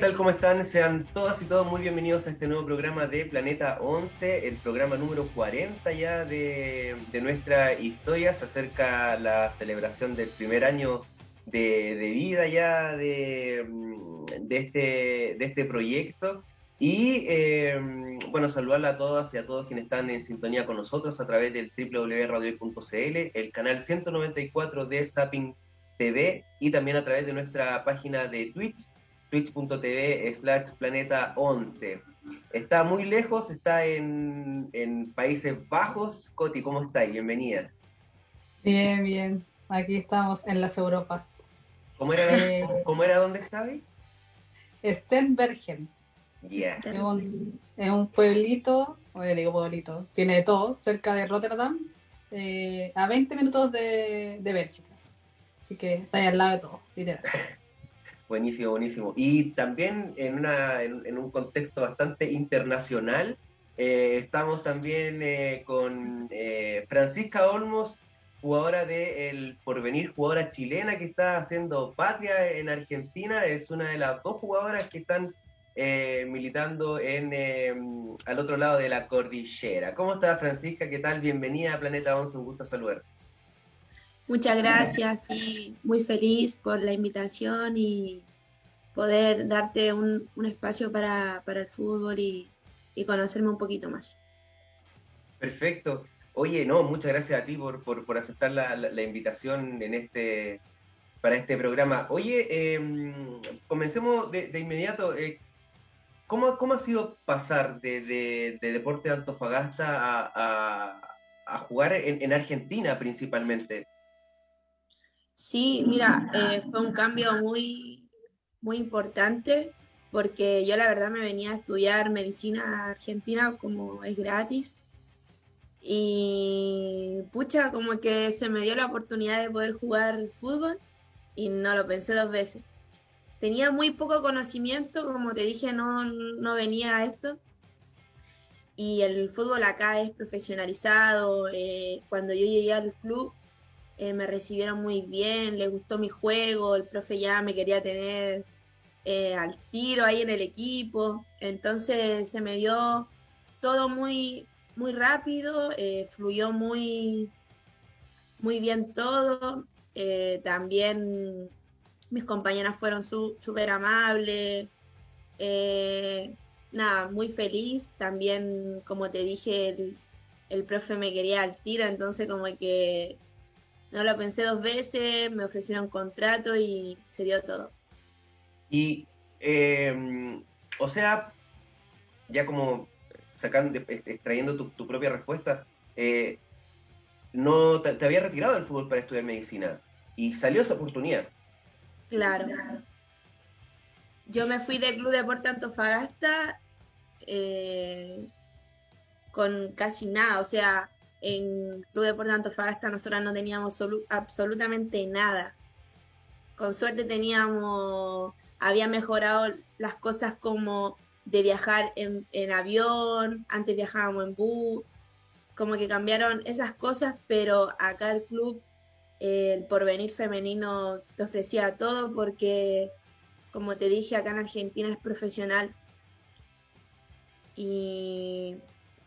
Tal? ¿Cómo están? Sean todas y todos muy bienvenidos a este nuevo programa de Planeta 11, el programa número 40 ya de, nuestra historia. Se acerca la celebración del primer año de, vida ya de, este, de este proyecto. Y eh, bueno, saludarla a todas y a todos quienes están en sintonía con nosotros a través del www.radio.cl, el canal 194 de Zapping TV y también a través de nuestra página de Twitch twitch.tv slash planeta 11. Está muy lejos, está en, Países Bajos. Coti, ¿cómo estáis? Bienvenida. Bien, bien. Aquí estamos en las Europas. ¿Cómo era, eh, ¿cómo era dónde estabais? Stenbergen. Yeah. Es, un, es un pueblito, oye, digo pueblito, tiene de todo, cerca de Rotterdam, eh, a 20 minutos de, de Bélgica. Así que está ahí al lado de todo, literal. Buenísimo, buenísimo. Y también en, una, en, un contexto bastante internacional, eh, estamos también eh, con eh, Francisca Olmos, jugadora de El Porvenir, jugadora chilena que está haciendo patria en Argentina. Es una de las dos jugadoras que están militando en al otro lado de la cordillera. ¿Cómo está Francisca? ¿Qué tal? Bienvenida a Planeta 11, un gusto saludar. Muchas gracias y muy feliz por la invitación y poder darte un, espacio para, el fútbol y, conocerme un poquito más. Perfecto. Oye, no, muchas gracias a ti por, aceptar la, invitación en este, para este programa. Oye, em, comencemos de, inmediato. Eh, ¿cómo, ha sido pasar de, Deporte de Antofagasta a, jugar en Argentina principalmente? Sí, mira, eh, fue un cambio muy, muy importante porque yo la verdad me venía a estudiar medicina argentina como es gratis y pucha, como que se me dio la oportunidad de poder jugar fútbol y no lo pensé dos veces. Tenía muy poco conocimiento, como te dije, no, no venía a esto. Y el fútbol acá es profesionalizado. Eh, cuando yo llegué al club, eh, me recibieron muy bien, les gustó mi juego, el profe ya me quería tener eh, al tiro ahí en el equipo, entonces se me dio todo muy, muy rápido, eh, fluyó muy, muy bien todo, también mis compañeras fueron súper amables, nada, muy feliz, también como te dije, el, el profe me quería al tiro, entonces como que no lo pensé dos veces, me ofrecieron contrato y se dio todo. Y, em, o sea, ya como sacando, extrayendo tu, propia respuesta, eh, no te, había retirado del fútbol para estudiar medicina y salió esa oportunidad. Claro. Yo me fui del Club Deporte Antofagasta eh, con casi nada, o sea, en Club Deporte Antofagasta nosotros no teníamos absolutamente nada. Con suerte teníamos, había mejorado las cosas como de viajar en, avión, antes viajábamos en bus, como que cambiaron esas cosas, pero acá el club, el porvenir femenino te ofrecía todo porque, como te dije, acá en Argentina es profesional. Y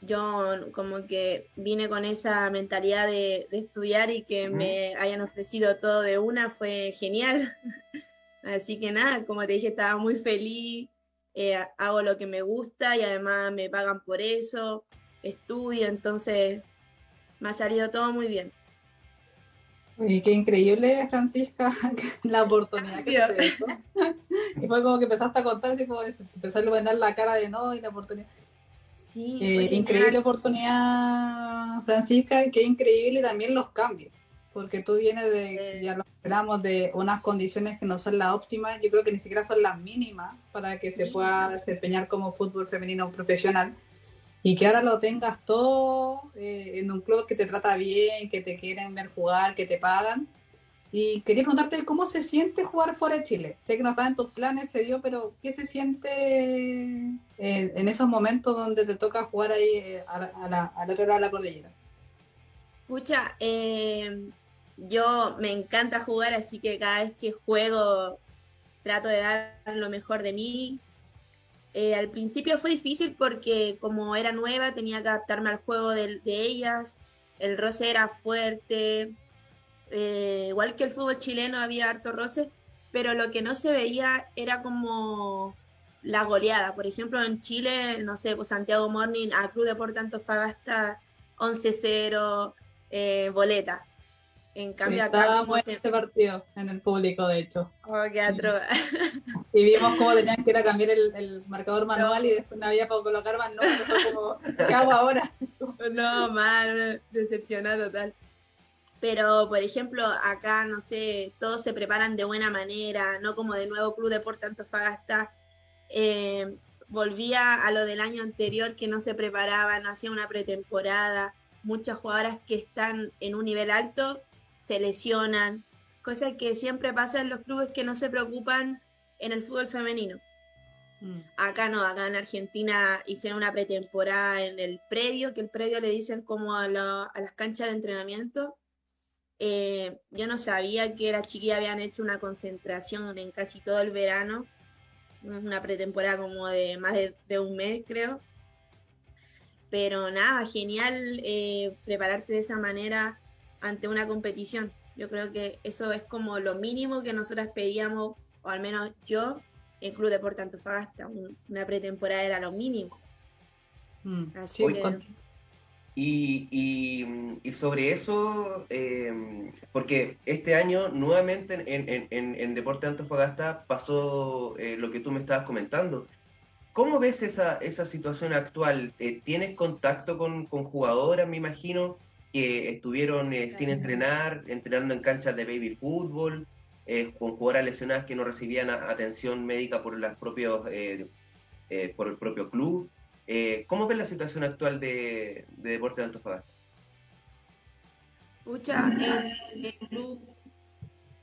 yo como que vine con esa mentalidad de, estudiar y que me hayan ofrecido todo de una fue genial. Así que nada, como te dije, estaba muy feliz, eh, hago lo que me gusta y además me pagan por eso, estudio, entonces me ha salido todo muy bien. Y qué increíble, Francisca, la oportunidad que te Y fue como que empezaste a contar, así como empezó a iluminar la cara de no y la oportunidad. Sí, eh, increíble oportunidad, Francisca, qué increíble también los cambios, porque tú vienes de, ya lo esperamos, de unas condiciones que no son las óptimas, yo creo que ni siquiera son las mínimas para que se pueda desempeñar como fútbol femenino profesional y que ahora lo tengas todo eh, en un club que te trata bien, que te quieren ver jugar, que te pagan y quería preguntarte cómo se siente jugar fuera de Chile. Sé que no estaba en tus planes, se dio, pero ¿qué se siente eh, en esos momentos donde te toca jugar ahí eh, a, la, al otro lado de la cordillera? Escucha, eh, yo me encanta jugar, así que cada vez que juego trato de dar lo mejor de mí. al principio fue difícil porque como era nueva tenía que adaptarme al juego de, de ellas, el roce era fuerte, eh, igual que el fútbol chileno había harto roce, pero lo que no se veía era como la goleada. Por ejemplo, en Chile, no sé, pues Santiago Morning a Club Deportes Antofagasta 11-0, eh, boleta. En cambio, acá. en este partido en el público, de hecho. Oh, qué Y vimos cómo tenían que ir a cambiar el, marcador manual y después no había para colocar como, ¿qué hago ahora? no, mal, decepcionado total. Pero, por ejemplo, acá, no sé, todos se preparan de buena manera, no como de nuevo Club Deporte Antofagasta. Eh, volvía a lo del año anterior que no se preparaban, no hacían una pretemporada. Muchas jugadoras que están en un nivel alto se lesionan, cosa que siempre pasa en los clubes que no se preocupan en el fútbol femenino. Mm. Acá no, acá en Argentina hicieron una pretemporada en el predio, que el predio le dicen como a, a las canchas de entrenamiento, eh, yo no sabía que las chiquillas habían hecho una concentración en casi todo el verano, una pretemporada como de más de, un mes, creo. Pero nada, genial eh, prepararte de esa manera ante una competición. Yo creo que eso es como lo mínimo que nosotras pedíamos, o al menos yo, en Club Deporte Antofagasta. una pretemporada era lo mínimo. Mm, Así que... Y, sobre eso, em, porque este año nuevamente en, en, Deporte Antofagasta pasó eh, lo que tú me estabas comentando. ¿Cómo ves esa, esa situación actual? Eh, ¿Tienes contacto con, con, jugadoras, me imagino, que estuvieron eh, sin entrenar, entrenando en canchas de baby fútbol, con jugadoras lesionadas que no recibían atención médica por, las propios, por el propio club? Eh, ¿Cómo ves la situación actual de, Deporte de Antofagasta? El, club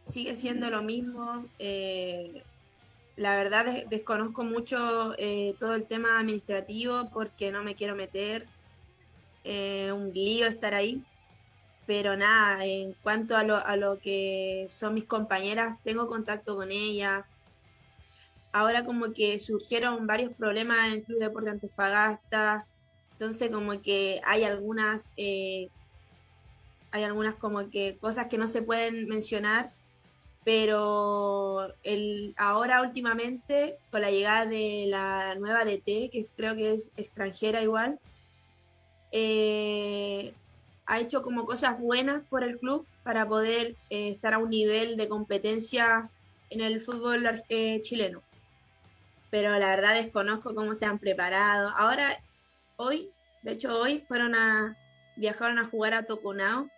sigue siendo lo mismo. Eh, la verdad desconozco mucho eh, todo el tema administrativo porque no me quiero meter. un lío estar ahí. Pero nada, en cuanto a lo, a lo que son mis compañeras, tengo contacto con ellas, ahora como que surgieron varios problemas en el Club Deporte Antofagasta, entonces como que hay algunas, eh, hay algunas como que cosas que no se pueden mencionar, pero el, ahora últimamente con la llegada de la nueva DT, que creo que es extranjera igual, eh, ha hecho como cosas buenas por el club para poder eh, estar a un nivel de competencia en el fútbol chileno pero la verdad desconozco cómo se han preparado. Ahora, hoy, de hecho hoy, fueron a, viajaron a jugar a Toconao,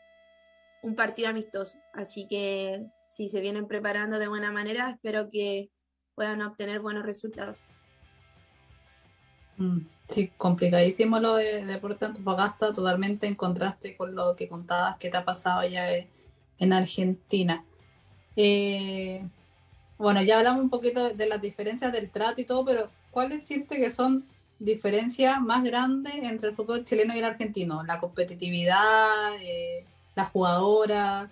un partido amistoso, así que si se vienen preparando de buena manera, espero que puedan obtener buenos resultados. Mm, sí, complicadísimo lo de Deporte Antofagasta, totalmente en contraste con lo que contabas que te ha pasado ya en Argentina. Eh, bueno, ya hablamos un poquito de las diferencias del trato y todo, pero ¿cuáles siente que son diferencias más grandes entre el fútbol chileno y el argentino? La competitividad, eh, la jugadora,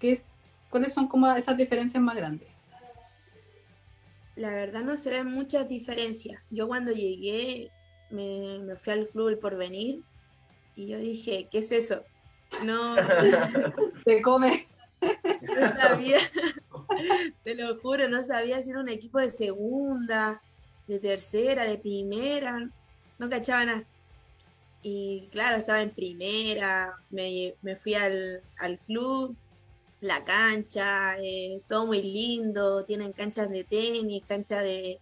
¿qué, ¿cuáles son como esas diferencias más grandes? La verdad no se ven muchas diferencias. Yo cuando llegué me, me fui al club El Porvenir y yo dije, ¿qué es eso? No. Se come. No sabía. Te lo juro, no sabía si era un equipo de segunda, de tercera, de primera, no cachaba nada. Y claro, estaba en primera, me, fui al, club, la cancha, eh, todo muy lindo, tienen canchas de tenis, cancha de,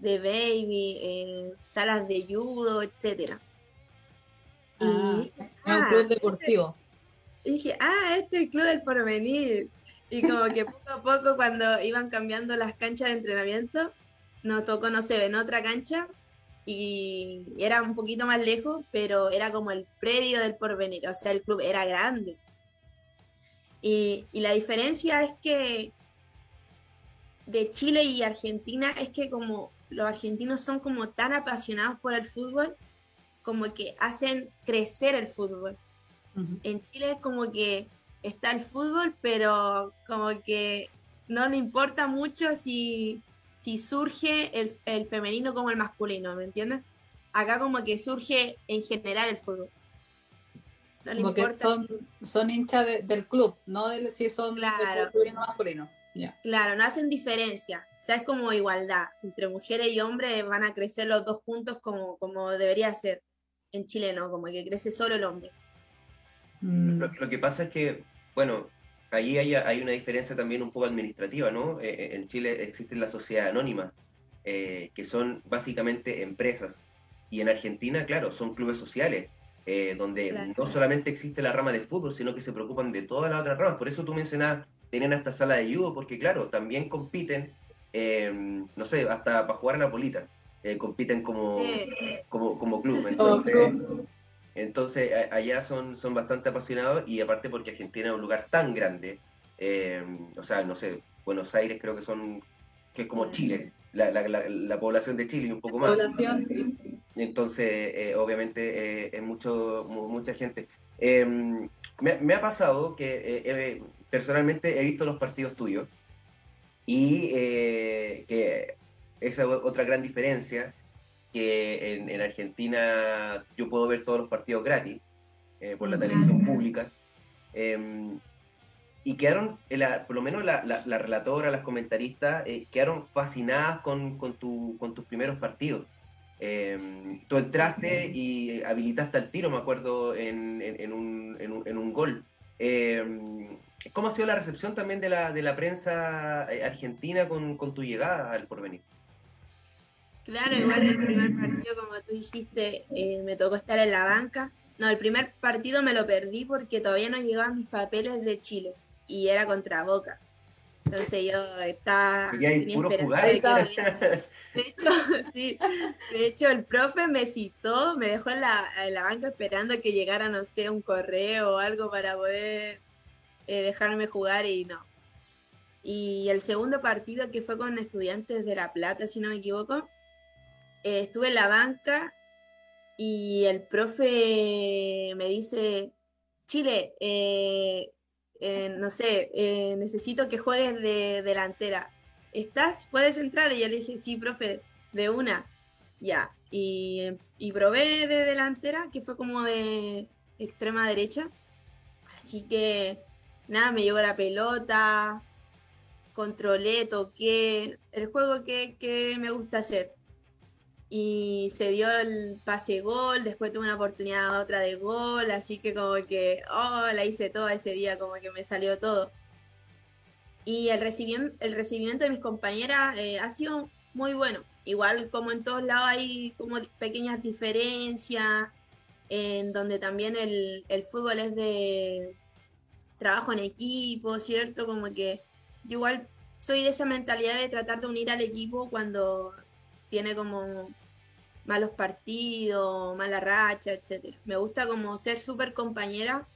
de baby, eh, salas de judo, etcétera. y ah, un club ah, este deportivo. Y dije, ah, este es el club del porvenir. Y como que poco a poco cuando iban cambiando las canchas de entrenamiento, nos tocó, no sé, en otra cancha y era un poquito más lejos, pero era como el predio del porvenir, o sea, el club era grande. Y, y la diferencia es que de Chile y Argentina es que como los argentinos son como tan apasionados por el fútbol, como que hacen crecer el fútbol. En Chile es como que está el fútbol, pero como que no le importa mucho si, si surge el, el, femenino como el masculino, ¿me entiendes? Acá como que surge en general el fútbol. No le importa son, son hinchas del club, no de si son claro. o masculino. Claro, no hacen diferencia. O sea, es como igualdad. Entre mujeres y hombres van a crecer los dos juntos como, como debería ser. En Chile no, como que crece solo el hombre. Mm. Lo, que pasa es que, bueno, allí hay, hay, una diferencia también un poco administrativa, ¿no? Eh, eh, en Chile existe la sociedad anónima, eh, que son básicamente empresas. Y en Argentina, claro, son clubes sociales, donde no solamente existe la rama de fútbol, sino que se preocupan de todas las otras ramas. Por eso tú mencionabas tienen hasta sala de judo, porque claro, también compiten, em, no sé, hasta para jugar a la polita, eh, compiten como, como, como, club. Entonces, entonces allá son, son bastante apasionados y aparte porque Argentina es un lugar tan grande, em, o sea, no sé, Buenos Aires creo que son, que es como Chile, la, la, la, población de Chile y un poco más. Población, sí. Entonces, eh, obviamente, eh, es mucho, mucha gente. Em, me, me, ha pasado que personalmente he visto los partidos tuyos y eh, que esa otra gran diferencia, que en, Argentina yo puedo ver todos los partidos gratis eh, por la televisión pública. Em, y quedaron, por lo menos la, la, relatora, las comentaristas, eh, quedaron fascinadas con, con, tu, con, tus primeros partidos. Em, tú entraste y habilitaste al tiro, me acuerdo, en, en, un, en un, gol. Em, ¿Cómo ha sido la recepción también de la, de la prensa eh, argentina con, tu llegada al porvenir? Claro, igual el primer partido, como tú dijiste, eh, me tocó estar en la banca. No, el primer partido me lo perdí porque todavía no llegaban mis papeles de Chile y era contra Boca. Entonces yo estaba... Tenía puro jugar. De, hecho, sí, de hecho, el profe me citó, me dejó en la, en la banca esperando que llegara, no sé, un correo o algo para poder eh, dejarme jugar y no. Y el segundo partido que fue con estudiantes de La Plata, si no me equivoco, eh, estuve en la banca y el profe me dice, Chile, eh, no sé, necesito que juegues de delantera. ¿Estás? ¿Puedes entrar? Y yo le dije, sí, profe, de una. Ya. Y, probé de delantera, que fue como de extrema derecha. Así que nada, me llegó la pelota, controlé, toqué, el juego que, me gusta hacer. Y se dio el pase gol, después tuve una oportunidad otra de gol, así que como que, oh, la hice todo ese día, como que me salió todo. Y el, recibimiento, el recibimiento de mis compañeras eh, ha sido muy bueno. Igual como en todos lados hay como pequeñas diferencias, en donde también el fútbol es de, trabajo en equipo, ¿cierto? Como que yo igual soy de esa mentalidad de tratar de unir al equipo cuando tiene como malos partidos, mala racha, etc. Me gusta como ser súper compañera,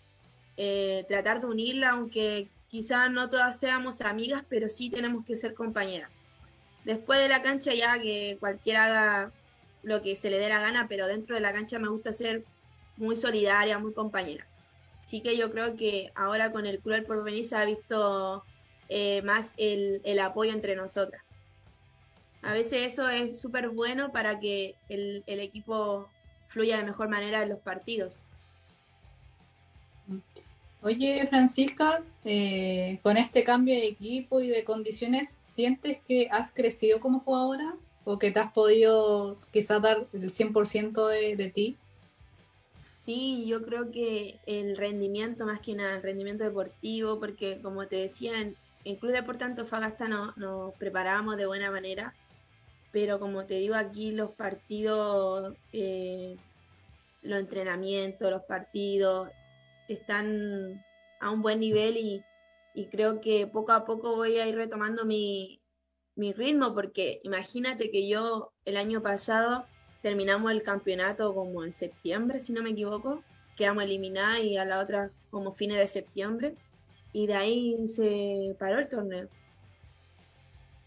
eh, tratar de unirla, aunque quizás no todas seamos amigas, pero sí tenemos que ser compañeras. Después de la cancha ya que cualquiera haga lo que se le dé la gana, pero dentro de la cancha me gusta ser muy solidaria, muy compañera. Así que yo creo que ahora con el Club del Porvenir se ha visto eh, más el, apoyo entre nosotras. A veces eso es súper bueno para que el, equipo fluya de mejor manera en los partidos. Oye, Francisca, eh, con este cambio de equipo y de condiciones, ¿sientes que has crecido como jugadora? ¿O que te has podido quizás dar el 100% de, de ti? Sí, yo creo que el rendimiento, más que nada, el rendimiento deportivo, porque como te decía, en el Club Deporte Antofagasta nos, nos preparábamos de buena manera. Pero como te digo aquí los partidos, eh, los entrenamientos, los partidos están a un buen nivel y, creo que poco a poco voy a ir retomando mi, mi ritmo porque imagínate que yo el año pasado terminamos el campeonato como en septiembre, si no me equivoco, quedamos eliminados y a la otra como fines de septiembre y de ahí se paró el torneo.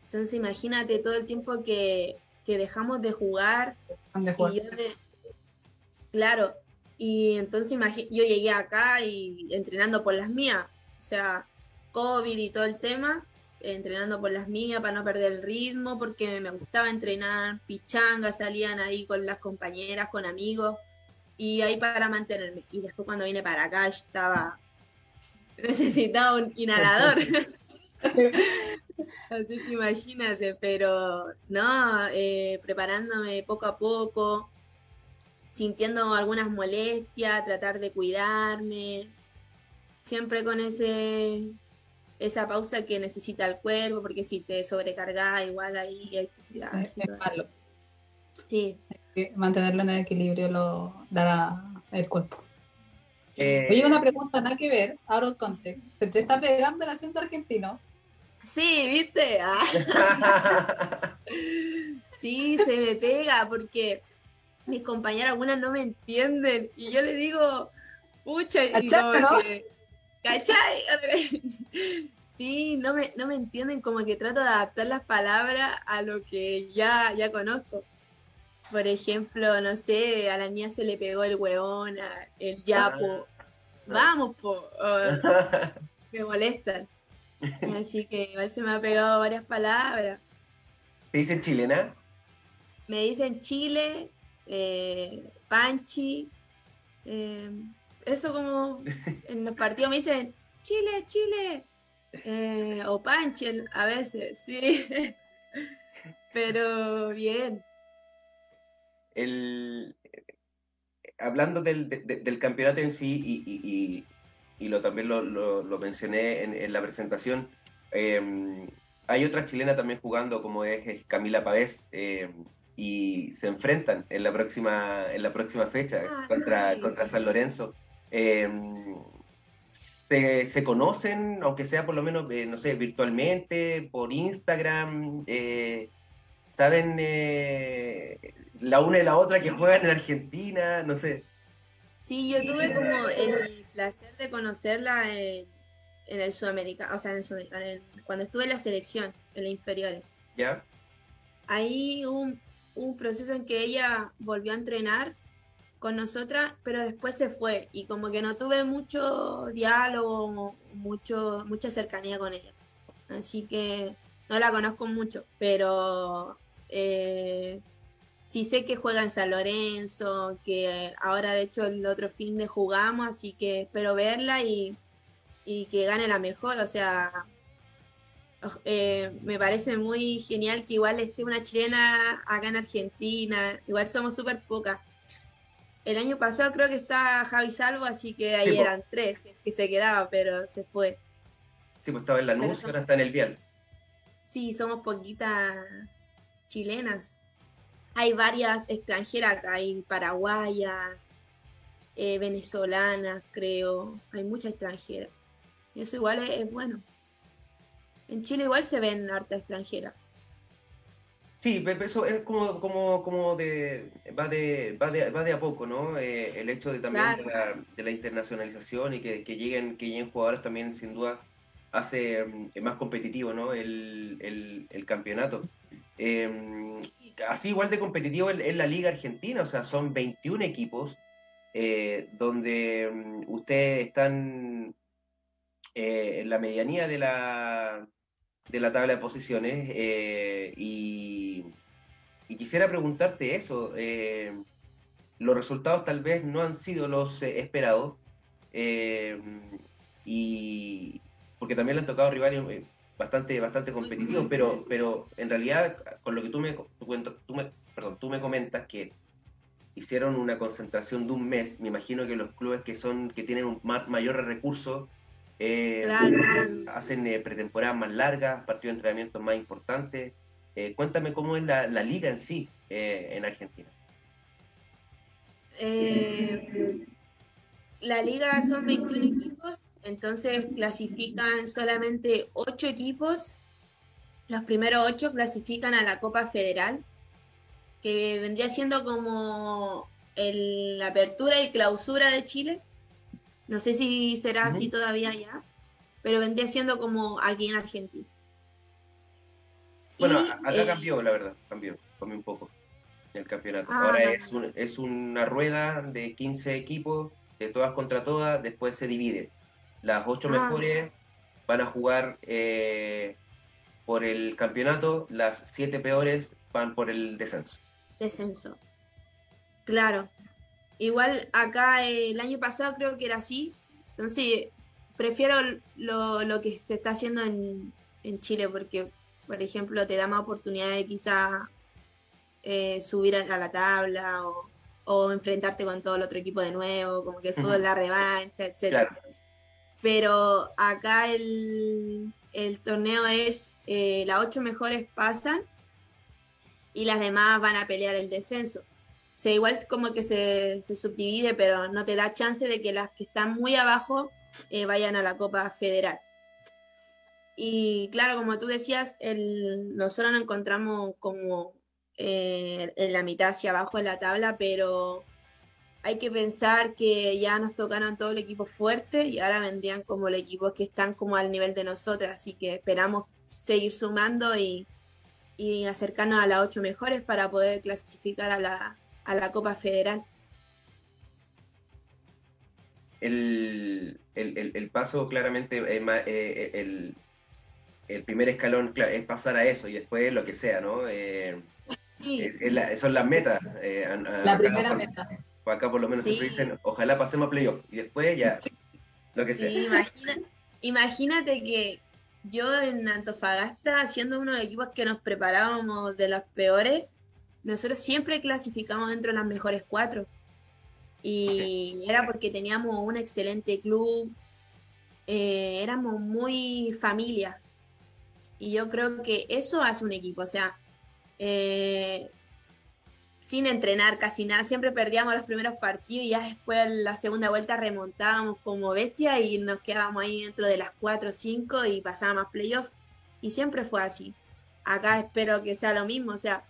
Entonces imagínate todo el tiempo que, dejamos de jugar. claro, y entonces yo llegué acá y entrenando por las mías, o sea, COVID y todo el tema, entrenando por las mías para no perder el ritmo, porque me gustaba entrenar, pichangas salían ahí con las compañeras, con amigos, y ahí para mantenerme. Y después cuando vine para acá estaba, necesitaba un inhalador. Así que imagínate, pero no, eh, preparándome poco a poco, sintiendo algunas molestias, tratar de cuidarme, siempre con ese esa pausa que necesita el cuerpo, porque si te sobrecargas, igual ahí hay que cuidarse. Es malo. Sí. mantenerlo en el equilibrio lo dará el cuerpo. Eh, Oye, una pregunta, nada que ver, out of context. ¿Se te está pegando el acento argentino? Sí, ¿viste? Ah. sí, se me pega porque mis compañeras algunas no me entienden y yo le digo, pucha, y como que, ¿cachai? sí, no me, no me entienden, como que trato de adaptar las palabras a lo que ya, ya conozco. Por ejemplo, no sé, a la niña se le pegó el hueón, el yapo. Ah. Vamos, po. me molestan. Así que igual se me ha pegado varias palabras. ¿Te dicen chilena? Me dicen chile, eh, panchi. Eh, eso como en los partidos me dicen Chile, Chile. Eh, o panchi a veces, sí. Pero bien. El, hablando del, del campeonato en sí y, y lo, también lo, lo, mencioné en, la presentación, em, hay otra chilena también jugando como es Camila Pavés em, y se enfrentan en la próxima, en la próxima fecha ah, contra, contra San Lorenzo. Em, se, se, conocen, aunque sea por lo menos, eh, no sé, virtualmente, por Instagram, eh, saben eh, la una y la otra que juegan en Argentina, no sé. Sí, yo tuve como el placer de conocerla en, el Sudamérica, o sea, en, el, cuando estuve en la selección, en la inferiores. ¿Ya? Ahí hubo un, proceso en que ella volvió a entrenar con nosotras, pero después se fue y como que no tuve mucho diálogo, mucho, mucha cercanía con ella. Así que no la conozco mucho, pero eh, sí sé que juega en San Lorenzo, que ahora de hecho el otro fin de jugamos, así que espero verla y, que gane la mejor. O sea, eh, me parece muy genial que igual esté una chilena acá en Argentina. Igual somos súper pocas. El año pasado creo que está Javi Salvo, así que ahí eran tres que se quedaba, pero se fue. Sí, pues estaba en la NUS, ahora está en el Vial. Sí, somos poquitas chilenas hay varias extranjeras hay paraguayas, eh, venezolanas, creo, hay muchas extranjeras. Y eso igual es, bueno. En Chile igual se ven hartas extranjeras. Sí, pero eso es como, como, como de, va de, va de, va de a poco, ¿no? Eh, el hecho de también de, la, internacionalización y que, lleguen, que lleguen jugadores también sin duda hace mm, más competitivo, ¿no? El, el, campeonato. Em, así igual de competitivo en, la Liga Argentina, o sea, son 21 equipos eh, donde mm, ustedes están eh, en la medianía de la, de la tabla de posiciones eh, y, quisiera preguntarte eso. los resultados tal vez no han sido los esperados y porque también le han tocado rivales bastante, bastante competitivo, pero, pero en realidad con lo que tú me, tú, me, perdón, tú me comentas que hicieron una concentración de un mes, me imagino que los clubes que son que tienen un mayor recurso eh, hacen eh, pretemporadas más largas, partidos de entrenamiento más importantes. eh, cuéntame cómo es la, liga en sí eh, en Argentina. La liga son 21 equipos, entonces clasifican solamente 8 equipos. Los primeros 8 clasifican a la Copa Federal, que vendría siendo como la apertura y clausura de Chile. No sé si será así todavía ya, pero vendría siendo como aquí en Argentina. Bueno, acá eh, cambió, la verdad, cambió, cambió un poco el campeonato. Ah, Ahora es, es una rueda de 15 equipos, de todas contra todas, después se divide. Las ocho ah. mejores van a jugar eh, por el campeonato, las siete peores van por el descenso. Descenso. Claro. Igual acá eh, el año pasado creo que era así. Entonces, prefiero lo, que se está haciendo en, Chile porque, por ejemplo, te da más oportunidad de quizá eh, subir a, la tabla o, enfrentarte con todo el otro equipo de nuevo, como que el fútbol la revancha, etc. Pero acá el, torneo es, eh, las ocho mejores pasan y las demás van a pelear el descenso sea, igual es como que se, subdivide, pero no te da chance de que las que están muy abajo eh, vayan a la Copa Federal. Y claro, como tú decías, el, nosotros nos encontramos como eh, en la mitad hacia abajo de la tabla, pero hay que pensar que ya nos tocaron todo el equipo fuerte y ahora vendrían como los equipos que están como al nivel de nosotros, así que esperamos seguir sumando y, y acercarnos a las ocho mejores para poder clasificar a la, a la Copa Federal. El, paso claramente, eh, eh, el, el, primer escalón es pasar a eso y después lo que sea, ¿no? Son las metas. la primera meta. Acá por lo menos siempre dicen, ojalá pasemos a playoff y después ya, lo que sea. imagínate que yo en Antofagasta, siendo uno de los equipos que nos preparábamos de los peores, nosotros siempre clasificamos dentro de las mejores cuatro. Y era porque teníamos un excelente club, eh, éramos muy familia. Y yo creo que eso hace un equipo. O sea, eh, sin entrenar casi nada, siempre perdíamos los primeros partidos y ya después la segunda vuelta remontábamos como bestia y nos quedábamos ahí dentro de las cuatro o cinco y pasábamos a playoff. Y siempre fue así. Acá espero que sea lo mismo. O sea,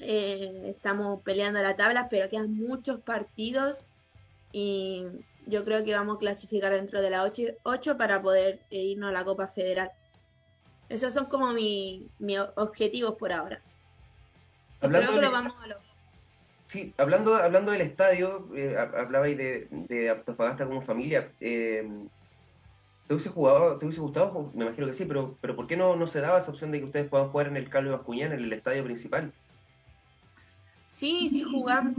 eh, estamos peleando la tabla, pero quedan muchos partidos y yo creo que vamos a clasificar dentro de la 8, para poder irnos a la Copa Federal. Esos son como mis objetivos por ahora. Hablando creo que lo vamos a lograr. Sí, hablando, hablando del estadio, eh, hablabais de, de Antofagasta como familia. Eh, ¿Te hubiese jugado, te hubiese gustado? Me imagino que sí, pero, pero ¿por qué no, no se daba esa opción de que ustedes puedan jugar en el Carlos Bascuñán, en el estadio principal? Sí, sí jugamos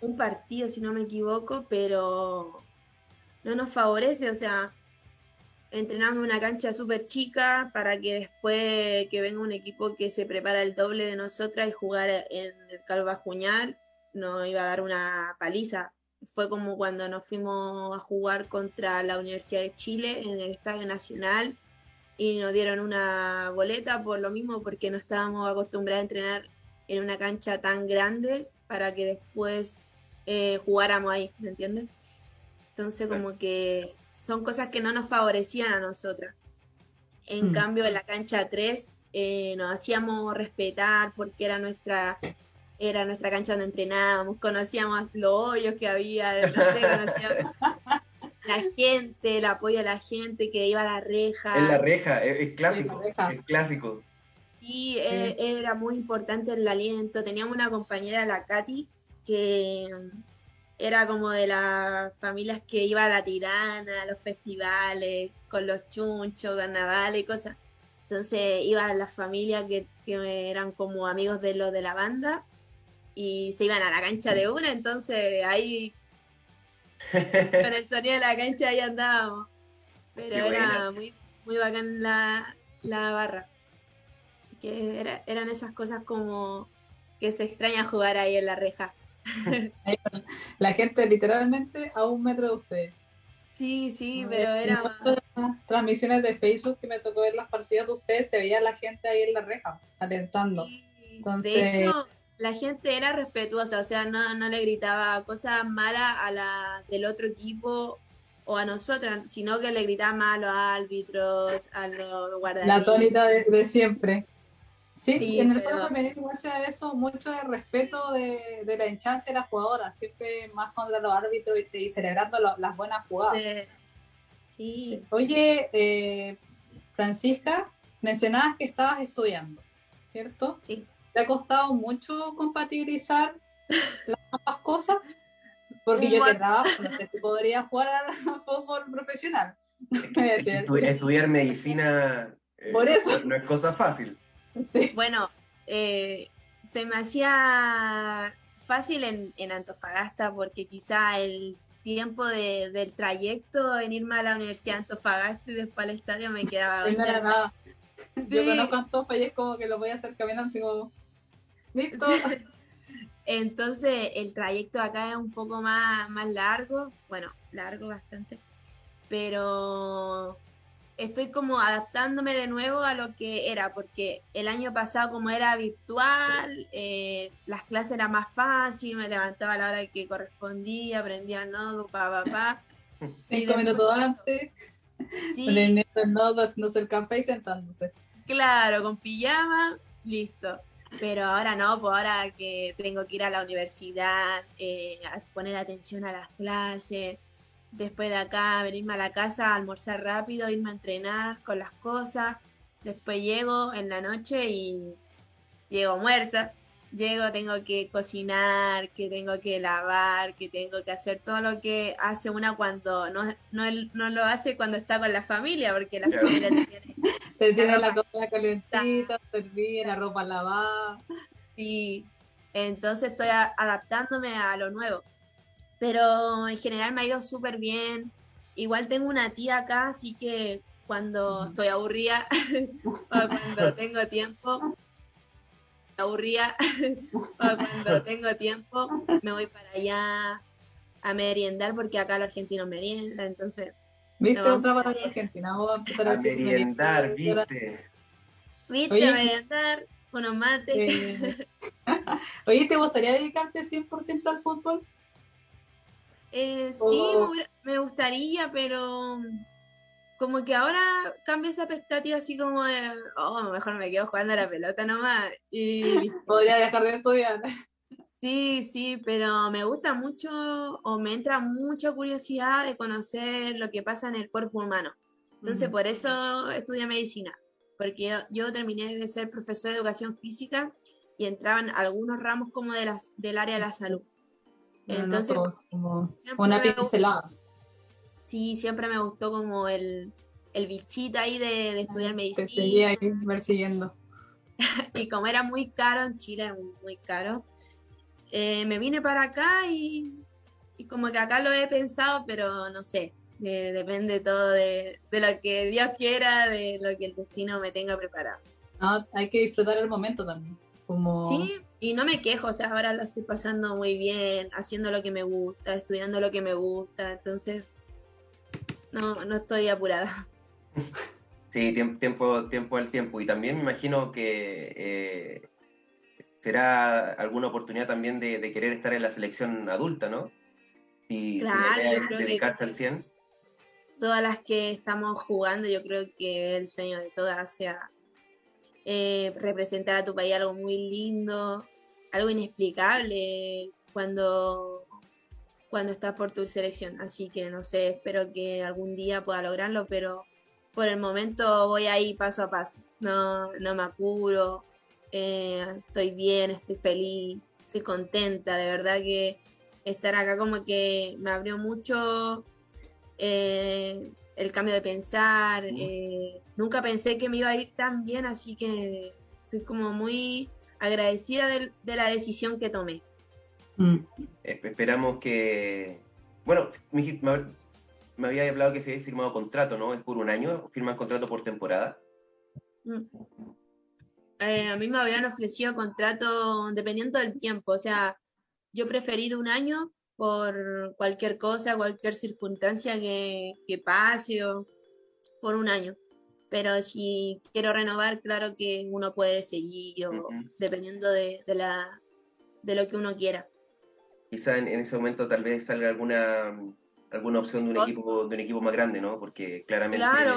un partido, si no me equivoco, pero no nos favorece, o sea, entrenamos una cancha súper chica para que después que venga un equipo que se prepara el doble de nosotras y jugar en el Calva Juñar nos iba a dar una paliza. Fue como cuando nos fuimos a jugar contra la Universidad de Chile en el Estadio Nacional y nos dieron una boleta por lo mismo porque no estábamos acostumbrados a entrenar en una cancha tan grande para que después eh, jugáramos ahí, ¿me entiendes? Entonces como que son cosas que no nos favorecían a nosotras. En mm. cambio, en la cancha 3 eh, nos hacíamos respetar porque era nuestra era nuestra cancha donde entrenábamos, conocíamos los hoyos que había, conocíamos la gente, el apoyo de la gente que iba a la reja. En la reja, es, clásico, es clásico. Y eh, era muy importante el aliento. Teníamos una compañera, la Katy, que era como de las familias que iba a la tirana, a los festivales, con los chunchos, carnavales y cosas. Entonces iba a las familias que, que eran como amigos de los de la banda y se iban a la cancha de una, entonces ahí con el sonido de la cancha ahí andábamos. Pero era muy, muy bacán la, la barra que eran esas cosas como que se extraña jugar ahí en la reja. La gente literalmente a un metro de ustedes. Sí, sí, pero era... transmisiones de Facebook que me tocó ver las partidas de ustedes, se veía la gente ahí en la reja, alentando. De hecho, la gente era respetuosa, o sea, no, no le gritaba cosas malas a la del otro equipo o a nosotras, sino que le gritaba más a los árbitros, a los guardianes. La tónica de, siempre. Sí, en el pero... me igual eso, mucho de respeto de, de la hinchancia de las jugadoras, siempre más contra los árbitros y, celebrando las buenas jugadas. Sí. Oye, eh, Francisca, mencionabas que estabas estudiando, ¿cierto? Sí. ¿Te ha costado mucho compatibilizar las ambas cosas? Porque yo que trabajo, no sé si podría jugar a fútbol profesional. estudiar medicina eh, Por eso. No, es cosa fácil. Bueno, eh, se me hacía fácil en, Antofagasta porque quizá el tiempo del trayecto en irme a la Universidad de Antofagasta y después al estadio me quedaba... No era nada. Yo conozco Antofa y es como que lo voy a hacer caminando así como... Listo. Entonces el trayecto acá es un poco más, más largo, bueno, largo bastante, pero estoy como adaptándome de nuevo a lo que era, porque el año pasado como era virtual, eh, las clases eran más fáciles, me levantaba a la hora que correspondía, aprendía el nodo, pa, pa, pa. Cinco minutos antes, sí. el nodo, haciéndose el café y sentándose. Claro, con pijama, listo. Pero ahora no, pues ahora que tengo que ir a la universidad, eh, a poner atención a las clases, después de acá venirme a la casa, almorzar rápido, irme a entrenar con las cosas, después llego en la noche y llego muerta. Llego, tengo que cocinar, que tengo que lavar, que tengo que hacer todo lo que hace una cuando no, no, no lo hace cuando está con la familia, porque la familia tiene te tiene la comida calentita, servir, la ropa lavada. Y entonces estoy adaptándome a lo nuevo. Pero en general me ha ido súper bien. Igual tengo una tía acá, así que cuando estoy aburrida o cuando tengo tiempo, aburrida o cuando tengo tiempo, me voy para allá a meriendar porque acá los argentinos meriendan, entonces ¿Viste? No, Otra batalla argentina. Vamos a empezar a, a meriendar, ¿viste? ¿Viste? Oye, a meriendar, unos mates. Eh, oye, ¿te gustaría dedicarte 100% al fútbol? Eh, sí, me gustaría, pero como que ahora cambia esa perspectiva así como de, oh, mejor me quedo jugando a la pelota nomás. Y podría dejar de estudiar. Sí, sí, pero me gusta mucho o me entra mucha curiosidad de conocer lo que pasa en el cuerpo humano. Entonces, por eso estudio medicina, porque yo, terminé de ser profesor de educación física y entraban algunos ramos como de las, del área de la salud. Entonces, como una pincelada. Sí, siempre me gustó como el, el bichito ahí de, estudiar medicina. Te seguía ahí persiguiendo. y como era muy caro en Chile, muy caro, eh, me vine para acá y, como que acá lo he pensado, pero no sé, depende todo de, lo que Dios quiera, de lo que el destino me tenga preparado. hay que disfrutar el momento también. Como... Sí, y no me quejo, o sea, ahora lo estoy pasando muy bien, haciendo lo que me gusta, estudiando lo que me gusta, entonces no, no estoy apurada. Sí, tiempo, tiempo al tiempo. Y también me imagino que eh, será alguna oportunidad también de, querer estar en la selección adulta, ¿no? Si, claro, dedicarse al 100. Todas las que estamos jugando, yo creo que el sueño de todas sea eh, representar a tu país algo muy lindo, algo inexplicable cuando, cuando estás por tu selección. Así que no sé, espero que algún día pueda lograrlo, pero por el momento voy ahí paso a paso. No, no me apuro, eh, estoy bien, estoy feliz, estoy contenta, de verdad que estar acá como que me abrió mucho eh, el cambio de pensar, eh, nunca pensé que me iba a ir tan bien, así que estoy como muy agradecida de, la decisión que tomé. Mm. Esperamos que, bueno, me, me, había hablado que había firmado contrato, ¿no? Es por un año, firman contrato por temporada. Mm. Eh, a mí me habían ofrecido contrato dependiendo del tiempo, o sea, yo preferí de un año, por cualquier cosa, cualquier circunstancia que, pase o por un año. Pero si quiero renovar, claro que uno puede seguir o dependiendo de, la, de lo que uno quiera. Quizá en, ese momento tal vez salga alguna, alguna opción de un, equipo, de un equipo más grande, ¿no? Porque claramente... Claro,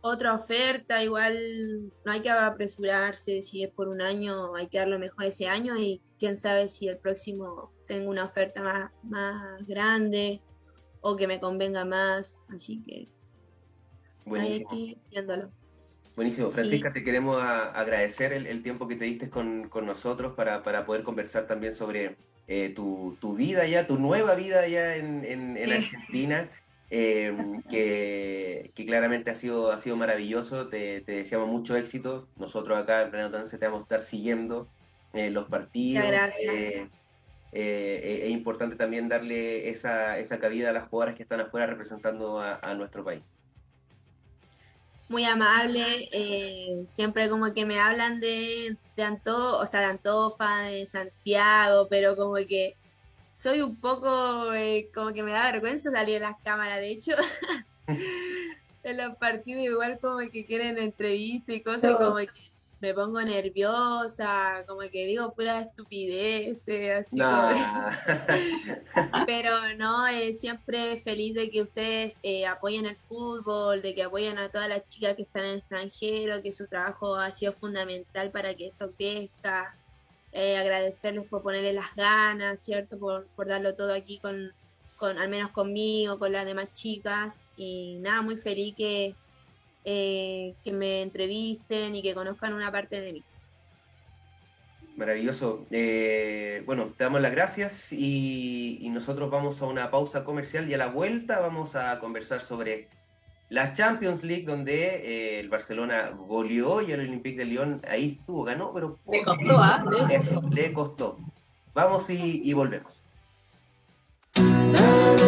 otra oferta, igual no hay que apresurarse, si es por un año hay que dar lo mejor ese año y quién sabe si el próximo tengo una oferta más, más grande o que me convenga más, así que Buenísimo. viéndolo. Buenísimo, Francisca, te queremos agradecer el, tiempo que te diste con, nosotros para, poder conversar también sobre eh, tu, vida ya, tu nueva vida ya en, en Argentina Em, que, claramente ha sido, ha sido maravilloso. Te, deseamos mucho éxito. Nosotros acá en Pleno te vamos a estar siguiendo eh, los partidos. Muchas gracias. Eh, eh, es importante también darle esa, esa cabida a las jugadoras que están afuera representando a, nuestro país. Muy amable, siempre como que me hablan de, de Anto, o sea, de Antofa, de Santiago, pero como que soy un poco, eh, como que me da vergüenza salir en las cámaras, de hecho. en los partidos igual como que quieren entrevista y cosas, como que me pongo nerviosa, como que digo pura estupidez, así Pero no, eh, siempre feliz de que ustedes eh, apoyen el fútbol, de que apoyen a todas las chicas que están en el extranjero, que su trabajo ha sido fundamental para que esto crezca. Eh, agradecerles por ponerle las ganas, ¿cierto? Por, darlo todo aquí con, con, al menos conmigo, con las demás chicas. Y nada, muy feliz que, eh, que me entrevisten y que conozcan una parte de mí. Maravilloso. Eh, bueno, te damos las gracias y, y, nosotros vamos a una pausa comercial y a la vuelta vamos a conversar sobre la Champions League, donde eh, el Barcelona goleó y el Olympique de Lyon ahí estuvo, ganó, pero... Le costó, ¿ah? Eso, le costó. Vamos y, volvemos.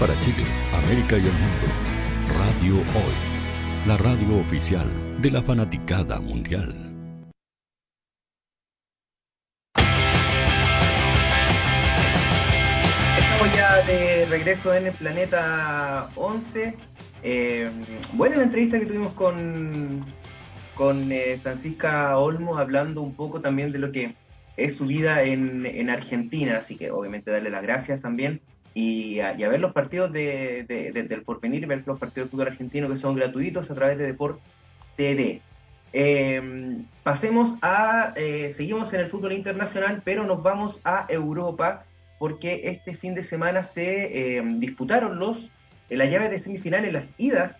Para Chile, América y el mundo, Radio Hoy, la radio oficial de la fanaticada mundial. ya de regreso en el planeta 11. Eh, buena la entrevista que tuvimos con, con eh, Francisca Olmos, hablando un poco también de lo que es su vida en, Argentina, así que obviamente darle las gracias también y a, ver los partidos de, del porvenir, ver los partidos de fútbol argentino que son gratuitos a través de Deport TV. Eh, pasemos a, seguimos en el fútbol internacional, pero nos vamos a Europa porque este fin de semana se eh, disputaron los, la llave de semifinales, las idas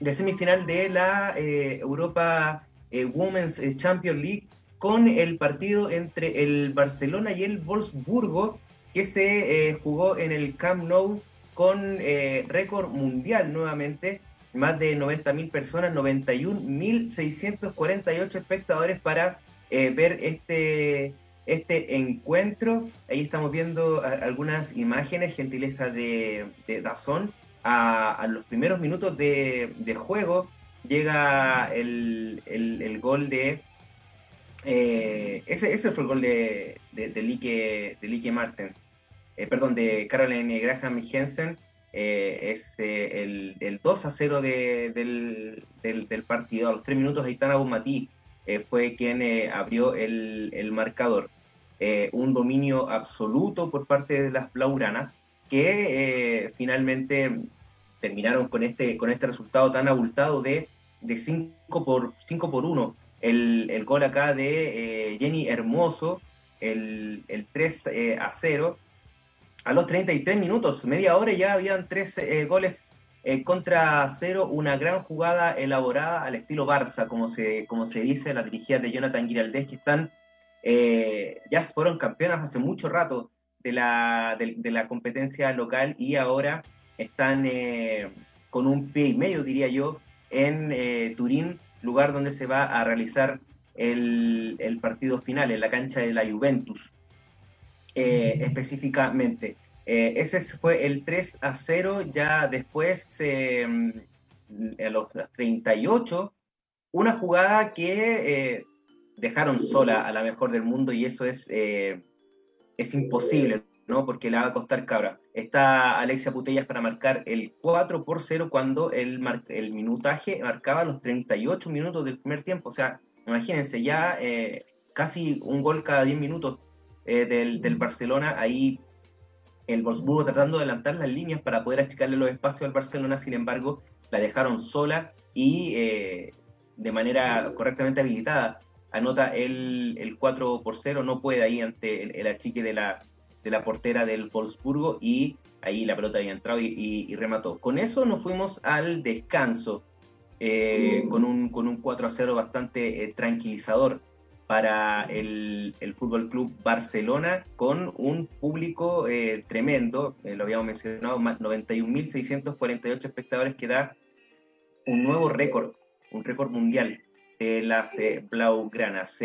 de semifinal de la eh, Europa eh, Women's Champions League con el partido entre el Barcelona y el Wolfsburgo que se jugó en el Camp Nou con récord mundial nuevamente, más de 90.000 personas, 91.648 espectadores para ver este este encuentro. Ahí estamos viendo algunas imágenes, gentileza de, de Dazón. A, los primeros minutos de, juego llega el, gol de... Eh, ese, ese fue el gol de, de, de Lique, Martens. Eh, perdón, de Caroline Graham Jensen. Eh, es el, el, 2 a 0 del, del, partido. A los tres minutos, Aitana Bonmatí fue quien abrió el, el marcador. Eh, un dominio absoluto por parte de las blauranas que eh, finalmente terminaron con este, con este resultado tan abultado de de 5 por, 5 por 1. El, el gol acá de Jenny Hermoso, el, el 3 a 0. A los 33 minutos, media hora ya habían tres goles contra cero, una gran jugada elaborada al estilo Barça, como se, como se dice, las dirigidas de Jonathan Giraldez, que están, eh, ya fueron campeonas hace mucho rato de la, de, la competencia local y ahora están eh, con un pie y medio, diría yo, en eh, Turín, lugar donde se va a realizar el, el, partido final, en la cancha de la Juventus, específicamente. Eh, ese fue el 3 a 0, ya después, eh, a los 38, una jugada que eh, dejaron sola a la mejor del mundo y eso es, es imposible, ¿no? Porque le va a costar cabra. Está Alexia Putellas para marcar el 4 por 0 cuando el, el minutaje marcaba los 38 minutos del primer tiempo. O sea, imagínense, ya casi un gol cada 10 minutos del, del Barcelona, ahí el Wolfsburgo tratando de adelantar las líneas para poder achicarle los espacios al Barcelona, sin embargo, la dejaron sola y eh, de manera correctamente habilitada. Anota el, el 4 por 0, no puede ahí ante el, achique de la, de la portera del Wolfsburgo y ahí la pelota había entrado y, remató. Con eso nos fuimos al descanso, eh, con, un, con un 4 a 0 bastante eh, tranquilizador para el, el Fútbol Club Barcelona con un público eh, tremendo, eh, lo habíamos mencionado, más 91.648 espectadores que da un nuevo récord, un récord mundial de las eh, Blaugranas.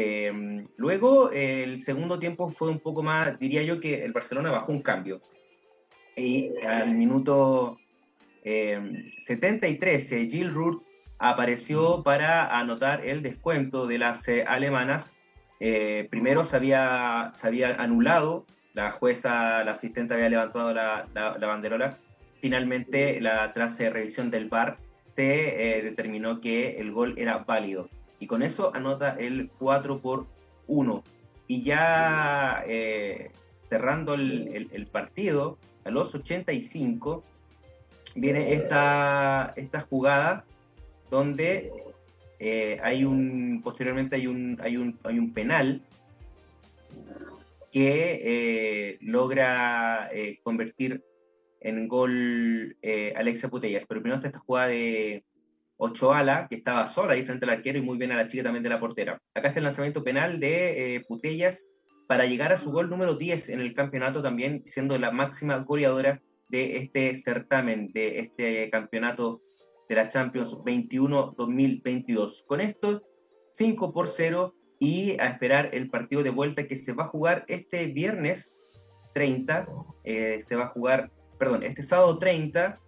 luego el segundo tiempo fue un poco más, diría yo que el Barcelona bajó un cambio y al minuto 73 Gil Rourt apareció para anotar el descuento de las eh, alemanas. Eh, primero se había, se había anulado, la jueza, la asistente había levantado la, la, banderola. Finalmente, la, tras revisión del VAR, se eh, determinó que el gol era válido. Y con eso anota el 4 por 1. Y ya cerrando el, partido, a los 85, viene esta, esta jugada donde eh, hay un, posteriormente hay un, hay un, hay un penal que eh, logra eh, convertir en gol Alexia Putellas. Pero primero está esta jugada de Ochoala, que estaba sola ahí frente al arquero y muy bien a la chica también de la portera. Acá está el lanzamiento penal de Putellas para llegar a su gol número 10 en el campeonato también, siendo la máxima goleadora de este certamen, de este campeonato de la Champions 21-2022. Con esto, 5 por 0 y a esperar el partido de vuelta que se va a jugar este viernes 30, eh, se va a jugar, perdón, este sábado 30,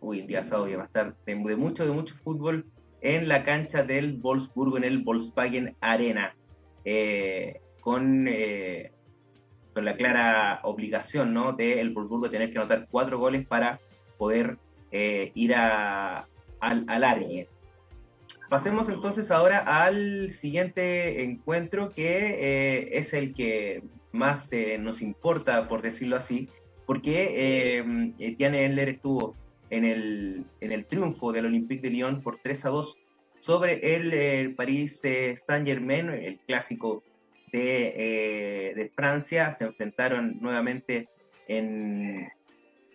uy, el día sábado ya va de, mucho, de mucho fútbol en la cancha del Wolfsburgo, en el Volkswagen Arena, eh, con, eh, con la clara obligación ¿no? de el Wolfsburgo tener que anotar cuatro goles para poder eh, ir a, al, al Pasemos entonces ahora al siguiente encuentro que es el que más nos importa, por decirlo así, porque eh, Tiane Endler estuvo en el, en el triunfo del Olympique de Lyon por 3 a 2 sobre el, el París Saint-Germain, el clásico de, de Francia. Se enfrentaron nuevamente en,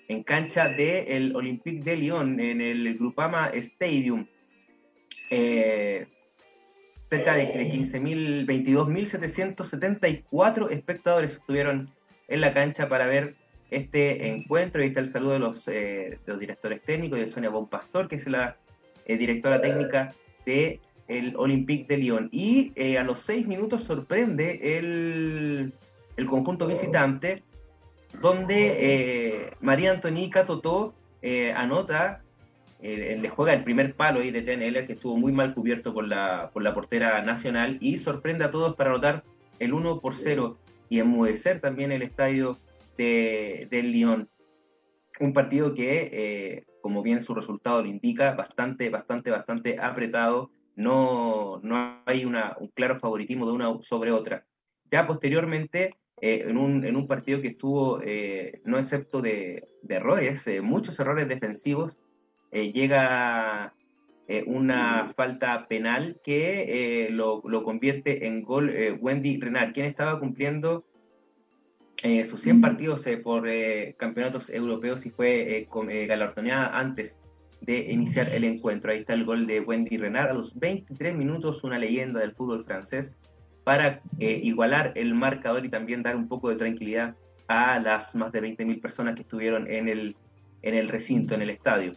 en cancha del Olympique de Lyon, en el Grupama Stadium. Eh, cerca de 15.000, 22.774 espectadores estuvieron en la cancha para ver este encuentro. Ahí está el saludo de los, eh, los directores técnicos, de Sonia Bonpastor, que es la eh, directora técnica el Olympique de Lyon. Y a los seis minutos sorprende el, el conjunto visitante donde eh, María Antonica Totó eh, anota, eh, le juega el primer palo ahí de TNL, que estuvo muy mal cubierto por la, por la portera nacional, y sorprende a todos para anotar el 1 por 0 y enmudecer también el estadio de, del Lyon. Un partido que, como bien su resultado lo indica, bastante, bastante, bastante apretado. No, no hay un claro favoritismo de una sobre otra. Ya posteriormente, eh, en, un, en, un, partido que estuvo, eh, no excepto de, errores, eh, muchos errores defensivos, llega una falta penal que lo, lo, convierte en gol Wendy Renard, quien estaba cumpliendo sus 100 partidos por campeonatos europeos y fue galardonada antes de iniciar el encuentro. Ahí está el gol de Wendy Renard a los 23 minutos, una leyenda del fútbol francés, para eh, igualar el marcador y también dar un poco de tranquilidad a las más de 20.000 personas que estuvieron en el, en el recinto, en el estadio.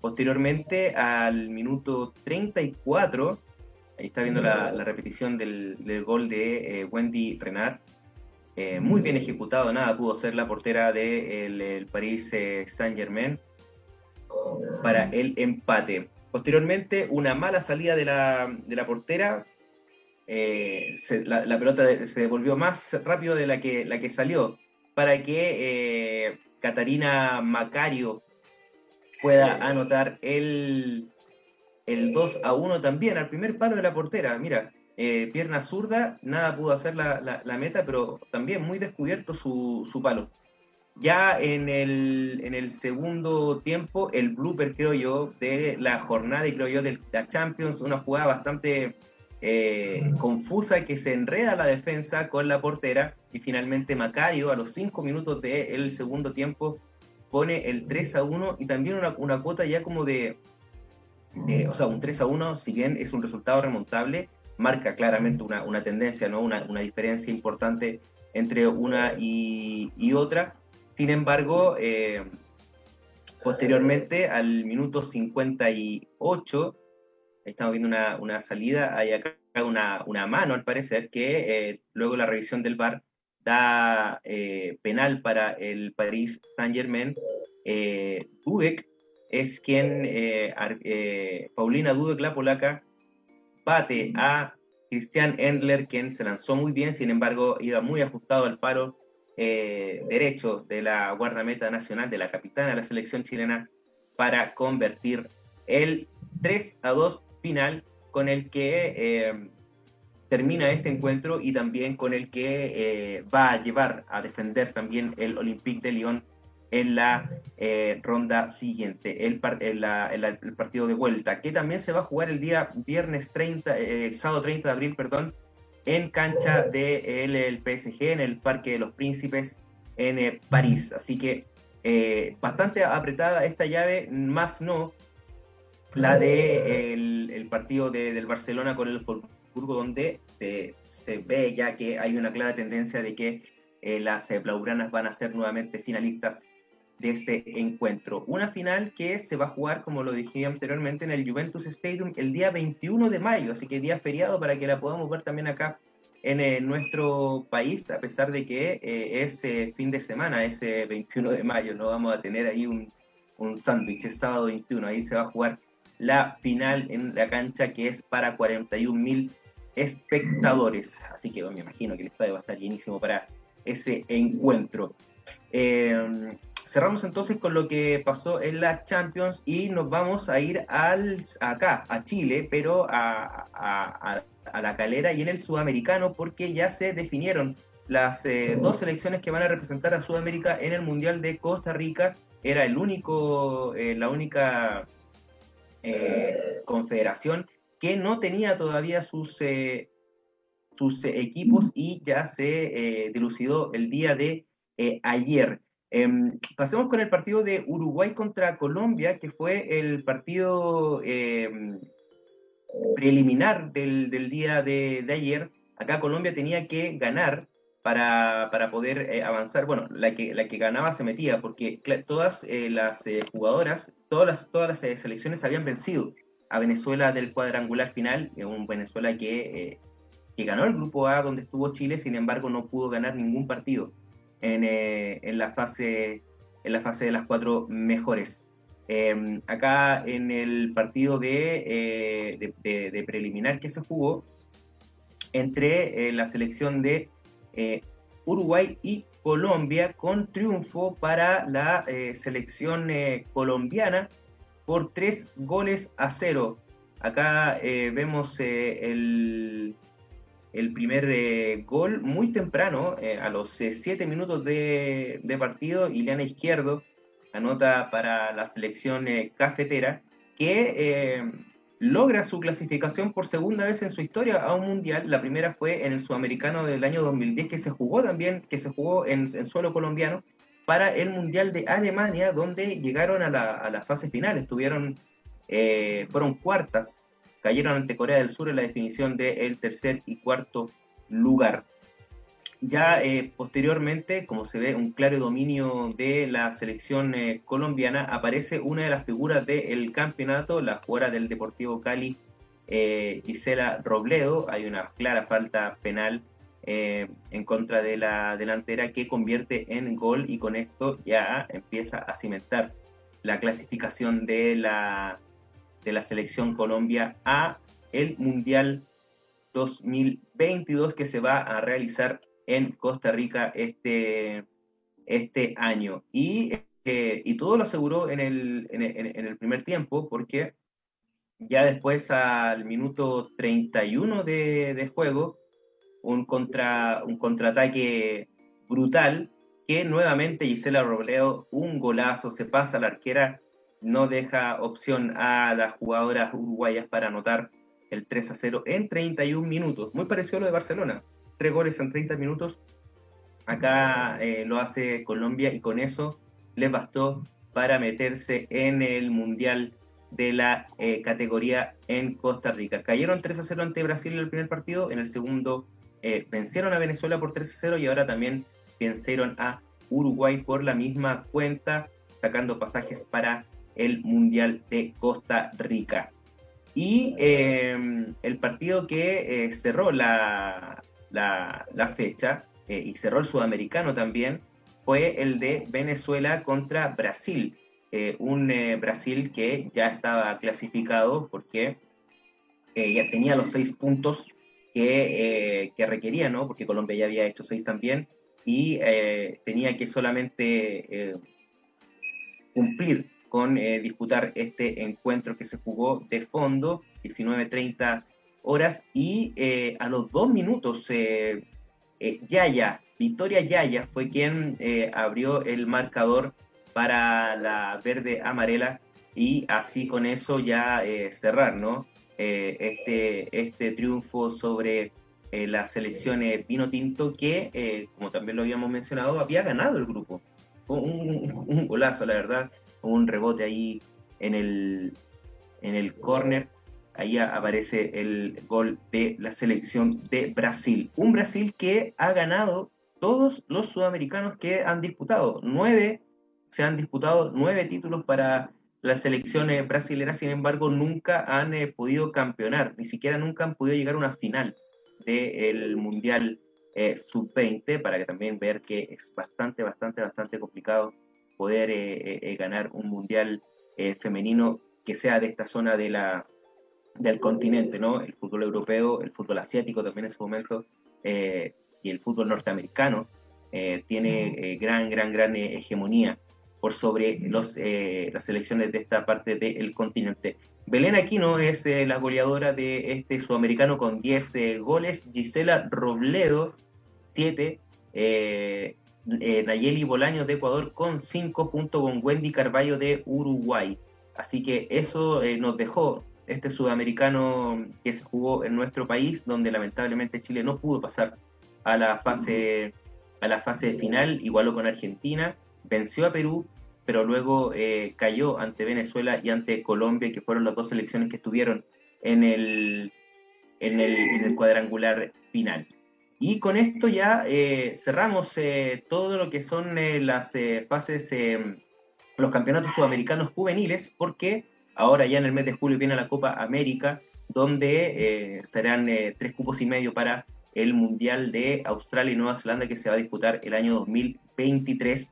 Posteriormente, al minuto 34, ahí está viendo la, repetición del, gol de eh, Wendy Renard, eh, muy bien ejecutado, nada pudo ser la portera del de París Saint-Germain para el empate. Posteriormente, una mala salida de la, de la portera. Eh, la, pelota se devolvió más rápido de la que, la que salió para que eh, Catarina Macario pueda anotar el, el 2 a 1 también, al primer palo de la portera. Mira, eh, pierna zurda, nada pudo hacer la, la, meta, pero también muy descubierto su, su palo. Ya en el, en el segundo tiempo, el blooper, creo yo, de la jornada y creo yo de la Champions, una jugada bastante eh, confusa que se enreda la defensa con la portera y finalmente Macario a los cinco minutos del segundo tiempo pone el 3 a 1 y también una, una cuota ya como de, o sea, un 3 a 1, si bien es un resultado remontable, marca claramente una, una tendencia, ¿no? una, una diferencia importante entre una y, y otra sin embargo, eh, posteriormente, al minuto 58, estamos viendo una, salida, hay acá una, una, mano al parecer, que eh, luego la revisión del VAR da eh, penal para el Paris Saint-Germain. Dudek es quien, Paulina Dudek, la polaca, bate a Christian Endler, quien se lanzó muy bien, sin embargo, iba muy ajustado al paro eh, derecho de la guardameta nacional, de la capitana de la selección chilena, para convertir el 3 a 2 final con el que eh, termina este encuentro y también con el que eh, va a llevar a defender también el Olympique de Lyon en la ronda siguiente, el, el, partido de vuelta, que también se va a jugar el día viernes 30, el sábado 30 de abril, perdón, en cancha del el PSG, en el Parque de los Príncipes en eh, París. Así que eh, bastante apretada esta llave, más no la de el, partido del Barcelona con el Wolfsburgo, donde se, ve ya que hay una clara tendencia de que eh, las blaugranas van a ser nuevamente finalistas de ese encuentro. Una final que se va a jugar, como lo dije anteriormente, en el Juventus Stadium el día 21 de mayo, así que día feriado para que la podamos ver también acá en eh, nuestro país, a pesar de que eh, es eh, fin de semana, ese 21 de mayo, no vamos a tener ahí un, un sándwich, es sábado 21, ahí se va a jugar la final en la cancha que es para 41 mil espectadores, así que me imagino que el estadio va a estar llenísimo para ese encuentro. Cerramos entonces con lo que pasó en la Champions y nos vamos a ir al, acá, a Chile, pero a, a, la calera y en el sudamericano, porque ya se definieron las eh, dos selecciones que van a representar a Sudamérica en el Mundial de Costa Rica. Era el único, eh, la única eh, confederación que no tenía todavía sus, sus equipos y ya se dilucidó el día de ayer. Em, pasemos con el partido de Uruguay contra Colombia, que fue el partido em, preliminar del, día de, ayer. Acá Colombia tenía que ganar para, poder eh, avanzar. Bueno, la que, ganaba se metía, porque todas eh, las eh, jugadoras, todas las, todas las selecciones habían vencido a Venezuela del cuadrangular final, un Venezuela que ganó el grupo A donde estuvo Chile, sin embargo no pudo ganar ningún partido. Eh, en, la fase, en la fase de las cuatro mejores. Em, acá en el partido de, eh, de, preliminar que se jugó entre eh, la selección de Uruguay y Colombia con triunfo para la selección colombiana por tres goles a cero. Acá vemos el, el primer eh, gol muy temprano, eh, a los 7 eh, minutos de, partido, Ileana Izquierdo anota para la selección cafetera, que logra su clasificación por segunda vez en su historia a un mundial. La primera fue en el sudamericano del año 2010, que se jugó también, que se jugó en, suelo colombiano, para el mundial de Alemania, donde llegaron a la, a fase final. Estuvieron, eh, fueron cuartas, cayeron ante Corea del Sur en la definición del tercer y cuarto lugar. Ya eh, posteriormente, como se ve un claro dominio de la selección eh, colombiana, aparece una de las figuras del campeonato, la jugadora del Deportivo Cali, eh, Gisela Robledo. Hay una clara falta penal en contra de la delantera que convierte en gol y con esto ya empieza a cimentar la clasificación de la, de la selección Colombia a el Mundial 2022 que se va a realizar en Costa Rica este, este año. Y, eh, y todo lo aseguró en el, en, el primer tiempo porque ya después al minuto 31 de, de juego, un, contra, un contraataque brutal que nuevamente Gisela Robledo, un golazo, se pasa a la arquera, no deja opción a las jugadoras uruguayas para anotar el 3 a 0 en 31 minutos. Muy parecido a lo de Barcelona tres goles en 30 minutos. Acá eh, lo hace Colombia y con eso les bastó para meterse en el Mundial de la eh, categoría en Costa Rica. Cayeron 3 a 0 ante Brasil en el primer partido, en el segundo eh, vencieron a Venezuela por 3 a 0 y ahora también vencieron a Uruguay por la misma cuenta, sacando pasajes para el Mundial de Costa Rica. Y el partido que cerró la, la, fecha eh, y cerró el sudamericano también, fue el de Venezuela contra Brasil. Eh, un eh, Brasil que ya estaba clasificado porque ya tenía los seis puntos que, que, requería, ¿no? Porque Colombia ya había hecho seis también y tenía que solamente cumplir con disputar este encuentro que se jugó de fondo, 19-30 horas y eh, a los dos minutos eh, eh, Yaya, Victoria Yaya fue quien abrió el marcador para la verde amarela y así con eso ya cerrar ¿no? este, este triunfo sobre la selección Pino Tinto que, como también lo habíamos mencionado, había ganado el grupo. Un, un, golazo, la verdad, un rebote ahí en el, en el córner ahí aparece el gol de la selección de Brasil. Un Brasil que ha ganado todos los sudamericanos que han disputado. Nueve, se han disputado nueve títulos para las selecciones brasileñas, sin embargo, nunca han eh, podido campeonar, ni siquiera nunca han podido llegar a una final del Mundial eh, Sub-20, para que también ver que es bastante, bastante, bastante complicado poder eh, ganar un Mundial femenino que sea de esta zona de la, del continente, ¿no? El fútbol europeo, el fútbol asiático también en su momento, eh, y el fútbol norteamericano, eh, tiene eh, gran, gran, gran hegemonía por sobre los, las selecciones de esta parte del continente. Belén Aquino es la goleadora de este sudamericano con 10 goles, Gisela Robledo, 7, Nayeli Bolaño de Ecuador con 5 junto con Wendy Carballo de Uruguay. Así que eso nos dejó este sudamericano que se jugó en nuestro país, donde lamentablemente Chile no pudo pasar a la fase, a la fase final, igualó con Argentina, venció a Perú, pero luego eh, cayó ante Venezuela y ante Colombia, que fueron las dos selecciones que estuvieron en el, en el, cuadrangular final. Y con esto ya eh, cerramos eh, todo lo que son las fases, los campeonatos sudamericanos juveniles, porque Ahora ya en el mes de julio viene la Copa América, donde eh, serán eh, tres cupos y medio para el Mundial de Australia y Nueva Zelanda que se va a disputar el año 2023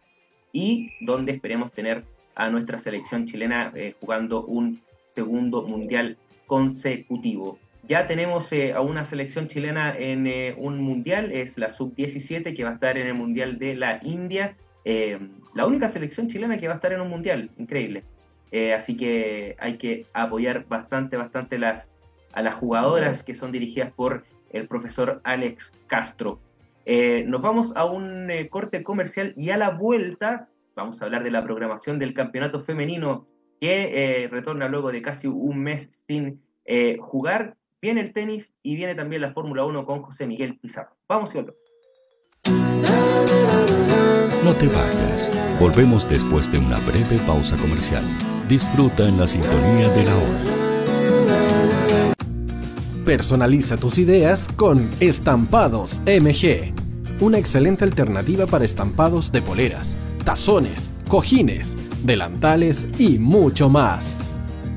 y donde esperemos tener a nuestra selección chilena eh, jugando un segundo Mundial consecutivo. Ya tenemos a una selección chilena en un Mundial, es la Sub-17 que va a estar en el Mundial de la India. la única selección chilena que va a estar en un Mundial, increíble. Eh, así que hay que apoyar bastante, bastante las, a las jugadoras que son dirigidas por el profesor Alex Castro. Eh, nos vamos a un eh, corte comercial y a la vuelta vamos a hablar de la programación del campeonato femenino que retorna luego de casi un mes sin eh, jugar, viene el tenis y viene también la Fórmula 1 con José Miguel Pizarro. Vamos y volvemos. No te vayas. Volvemos después de una breve pausa comercial. Disfruta en la sintonía de la hora. Personaliza tus ideas con Estampados MG. Una excelente alternativa para estampados de poleras, tazones, cojines, delantales y mucho más.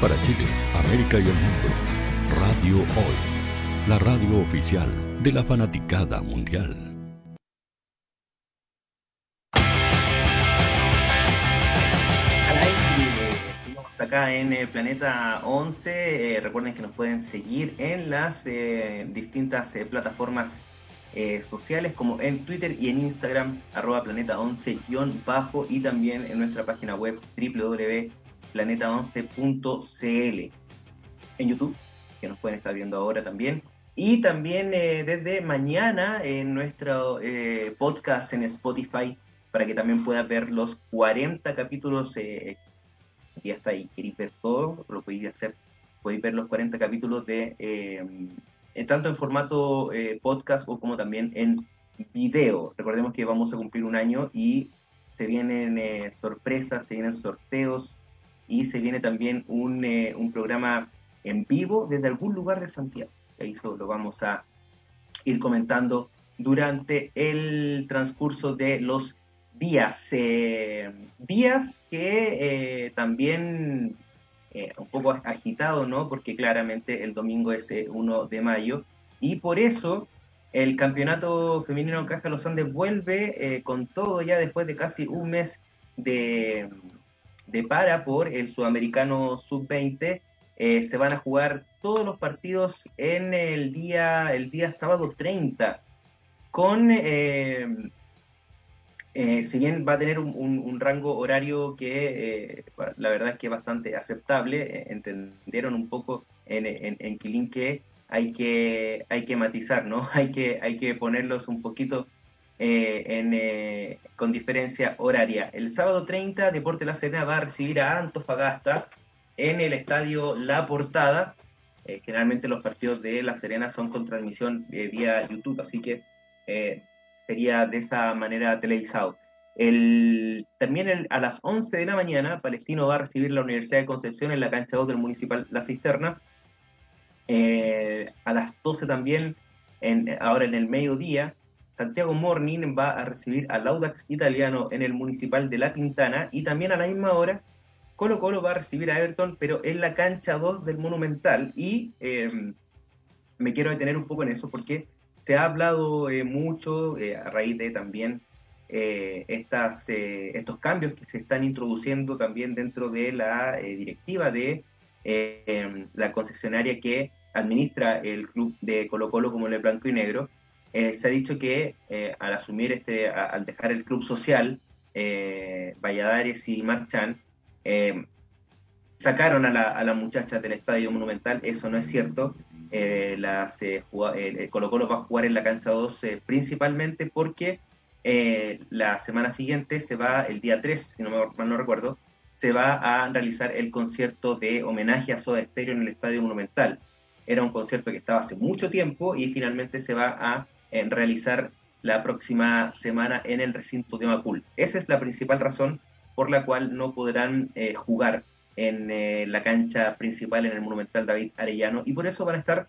para Chile, América y el mundo. Radio Hoy, la radio oficial de la fanaticada mundial. Seguimos acá en el Planeta 11. Eh, recuerden que nos pueden seguir en las eh, distintas eh, plataformas sociales como en Twitter y en Instagram, arroba planeta 11-bajo y también en nuestra página web www planeta11.cl en YouTube, que nos pueden estar viendo ahora también. Y también eh, desde mañana en nuestro eh, podcast en Spotify, para que también pueda ver los 40 capítulos. Eh, ya está ahí, queréis ver todo, lo podéis hacer. Podéis ver los 40 capítulos de eh, tanto en formato podcast o como también en video. Recordemos que vamos a cumplir un año y se vienen sorpresas, se vienen sorteos, y se viene también un, eh, un programa en vivo desde algún lugar de Santiago. Eso lo vamos a ir comentando durante el transcurso de los días. Eh, días que eh, también un poco agitado, ¿no? Porque claramente el domingo es 1 de mayo y por eso el campeonato femenino Caja Los Andes vuelve con todo ya después de casi un mes de, de para por el sudamericano sub-20. Eh, se van a jugar todos los partidos en el día, el día sábado 30, con, eh, eh, si bien va a tener un, rango horario que la verdad es que es bastante aceptable, entendieron un poco en, en, en Quilín que hay que, hay que matizar, ¿no? Hay que, hay que ponerlos un poquito eh, eh, con diferencia horaria. El sábado 30, Deporte La Serena va a recibir a Antofagasta en el estadio La Portada. Eh, generalmente los partidos de La Serena son con transmisión vía YouTube, así que sería de esa manera televisado. El, también a las 11 de la mañana, Palestino va a recibir la Universidad de Concepción en la cancha 2 del Municipal La Cisterna. a las 12 también, ahora en el mediodía, Santiago Morning va a recibir al Audax italiano en el Municipal de La Pintana y también a la misma hora Colo Colo va a recibir a Everton, pero en la cancha 2 del Monumental. Y em, me quiero detener un poco en eso porque se ha hablado eh, mucho eh, a raíz de también eh, estas, estos cambios que se están introduciendo también dentro de la directiva de em, la concesionaria que administra el club de Colo Colo como el blanco y negro eh, se ha dicho que eh, al asumir este, al dejar el club social, eh, Valladares y Marchán, sacaron a la, a muchacha del Estadio Monumental, eso no es cierto. las, Colo Colo va a jugar en la cancha 2 principalmente porque la semana siguiente se va, el día 3, si no me, mal no recuerdo, se va a realizar el concierto de homenaje a Soda Stereo en el Estadio Monumental. Era un concierto que estaba hace mucho tiempo y finalmente se va a en realizar la próxima semana en el recinto de Macul. Esa es la principal razón por la cual no podrán eh, jugar en eh, la cancha principal en el Monumental David Arellano y por eso van a estar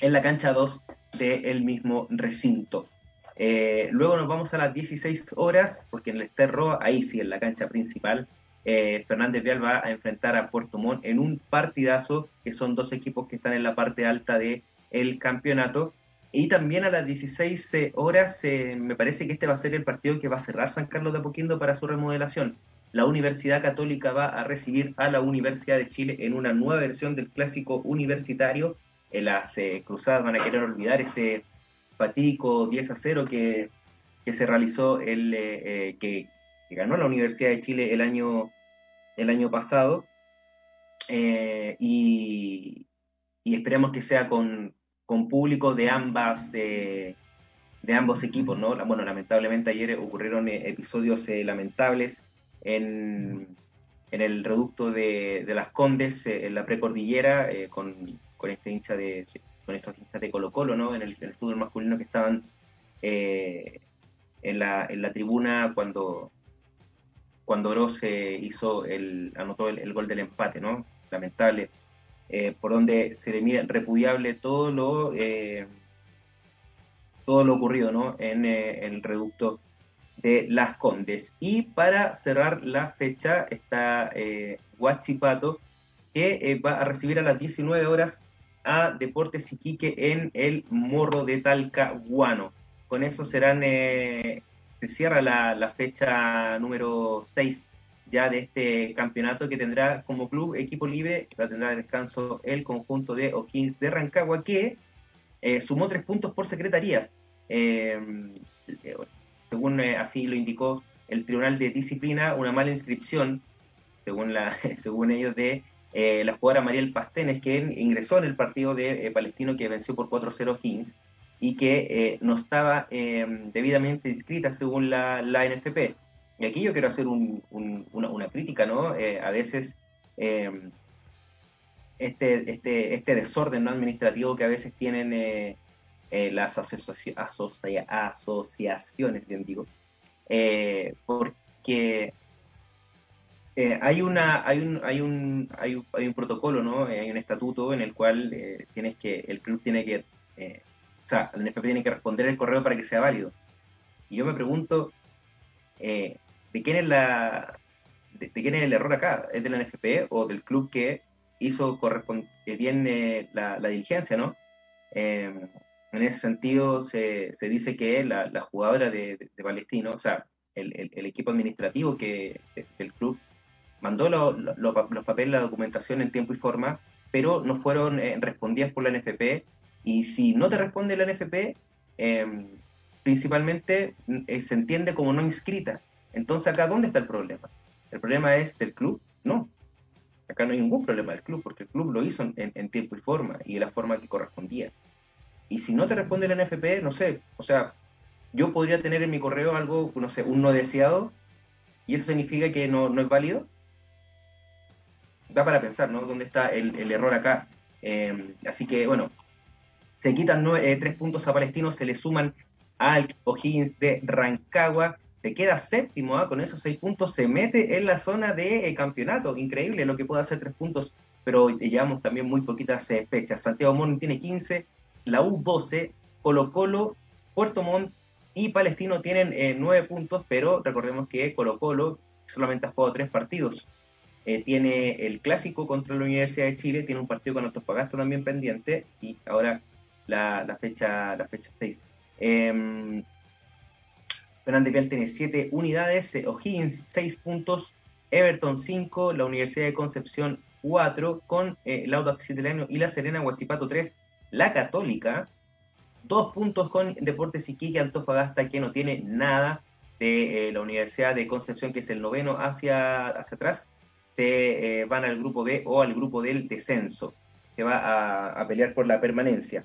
en la cancha 2 del mismo recinto. Eh, luego nos vamos a las 16 horas, porque en el Esterro, ahí sí, en la cancha principal, Fernández Vial va a enfrentar a Puerto Montt en un partidazo, que son dos equipos que están en la parte alta del el campeonato Y también a las 16 horas, me parece que este va a ser el partido que va a cerrar San Carlos de Apoquindo para su remodelación. La Universidad Católica va a recibir a la Universidad de Chile en una nueva versión del clásico universitario. En las cruzadas van a querer olvidar ese fatídico 10 a 0 que, se realizó, el, que, ganó la Universidad de Chile el año, el año pasado. y, y que sea con, con público de ambas eh, de ambos equipos, ¿no? Bueno, lamentablemente ayer ocurrieron eh, episodios eh, lamentables en, en, el reducto de, de las Condes, en la precordillera, con, con este hincha de con estos hinchas de Colo Colo, ¿no? En el, fútbol masculino que estaban en, la, en la tribuna cuando cuando hizo el, anotó el, el, gol del empate, ¿no? Lamentable eh, por donde se le mira repudiable todo lo, eh, todo lo ocurrido ¿no? en, eh, el reducto de Las Condes. Y para cerrar la fecha está Huachipato, que va a recibir a las 19 horas a Deportes Iquique en el Morro de Talcahuano. Con eso serán, se cierra la, la fecha número 6 ya de este campeonato que tendrá como club equipo libre, que va a tener descanso el conjunto de O'Higgins de Rancagua, que eh, sumó tres puntos por secretaría. Eh, según eh, así lo indicó el Tribunal de Disciplina, una mala inscripción, según, la, según ellos, de la jugadora Mariel Pastenes, que ingresó en el partido de Palestino que venció por 4-0 O'Higgins y que no estaba debidamente inscrita según la, la NFP. Y aquí yo quiero hacer una, crítica, ¿no? Eh, a veces eh, este, este, este desorden ¿no? administrativo que a veces tienen eh, las asociaciones, bien digo, porque hay, una, hay, un, hay, un, hay, un, hay un protocolo, ¿no? hay un estatuto en el cual tienes que, el club tiene que, o sea, el NFP tiene que responder el correo para que sea válido. Y yo me pregunto, eh, de quién es la de, quién es el error acá, ¿es de la NFP o del club que hizo bien eh, la, diligencia, ¿no? Em, en ese sentido se, se dice que la, la jugadora de, Palestino, o sea, el, el, equipo administrativo que del club mandó los papeles, la documentación en tiempo y forma, pero no fueron eh, respondidas por la NFP. Y si no te responde la NFP, em, principalmente eh, se entiende como no inscrita. Entonces acá, ¿dónde está el problema? ¿El problema es del club? No. Acá no hay ningún problema del club, porque el club lo hizo en, tiempo y forma, y de la forma que correspondía. Y si no te responde el NFP, no sé, o sea, yo podría tener en mi correo algo, no sé, un no deseado, y eso significa que no, no es válido. Da para pensar, ¿no? ¿Dónde está el, error acá? Em, así que, bueno, se quitan eh, tres puntos a Palestino, se le suman al O'Higgins de Rancagua, se queda séptimo, ¿ah? con esos seis puntos se mete en la zona de eh, campeonato. Increíble lo que puede hacer tres puntos, pero llevamos también muy poquitas eh, fechas. Santiago Morning tiene 15, la U 12, Colo Colo, Puerto Montt y Palestino tienen eh, nueve puntos, pero recordemos que Colo Colo solamente ha jugado tres partidos. tiene el clásico contra la Universidad de Chile, tiene un partido con Antofagasta también pendiente y ahora la, fecha la fecha 6. Fernández Vial tiene 7 unidades, eh, O'Higgins 6 puntos, Everton 5, la Universidad de Concepción 4, con eh, el Audax año y la Serena Huachipato 3, la Católica 2 puntos con Deportes Iquique Antofagasta que no tiene nada de eh, la Universidad de Concepción que es el noveno hacia, hacia atrás, se van al grupo B o al grupo del descenso, que va a, a pelear por la permanencia.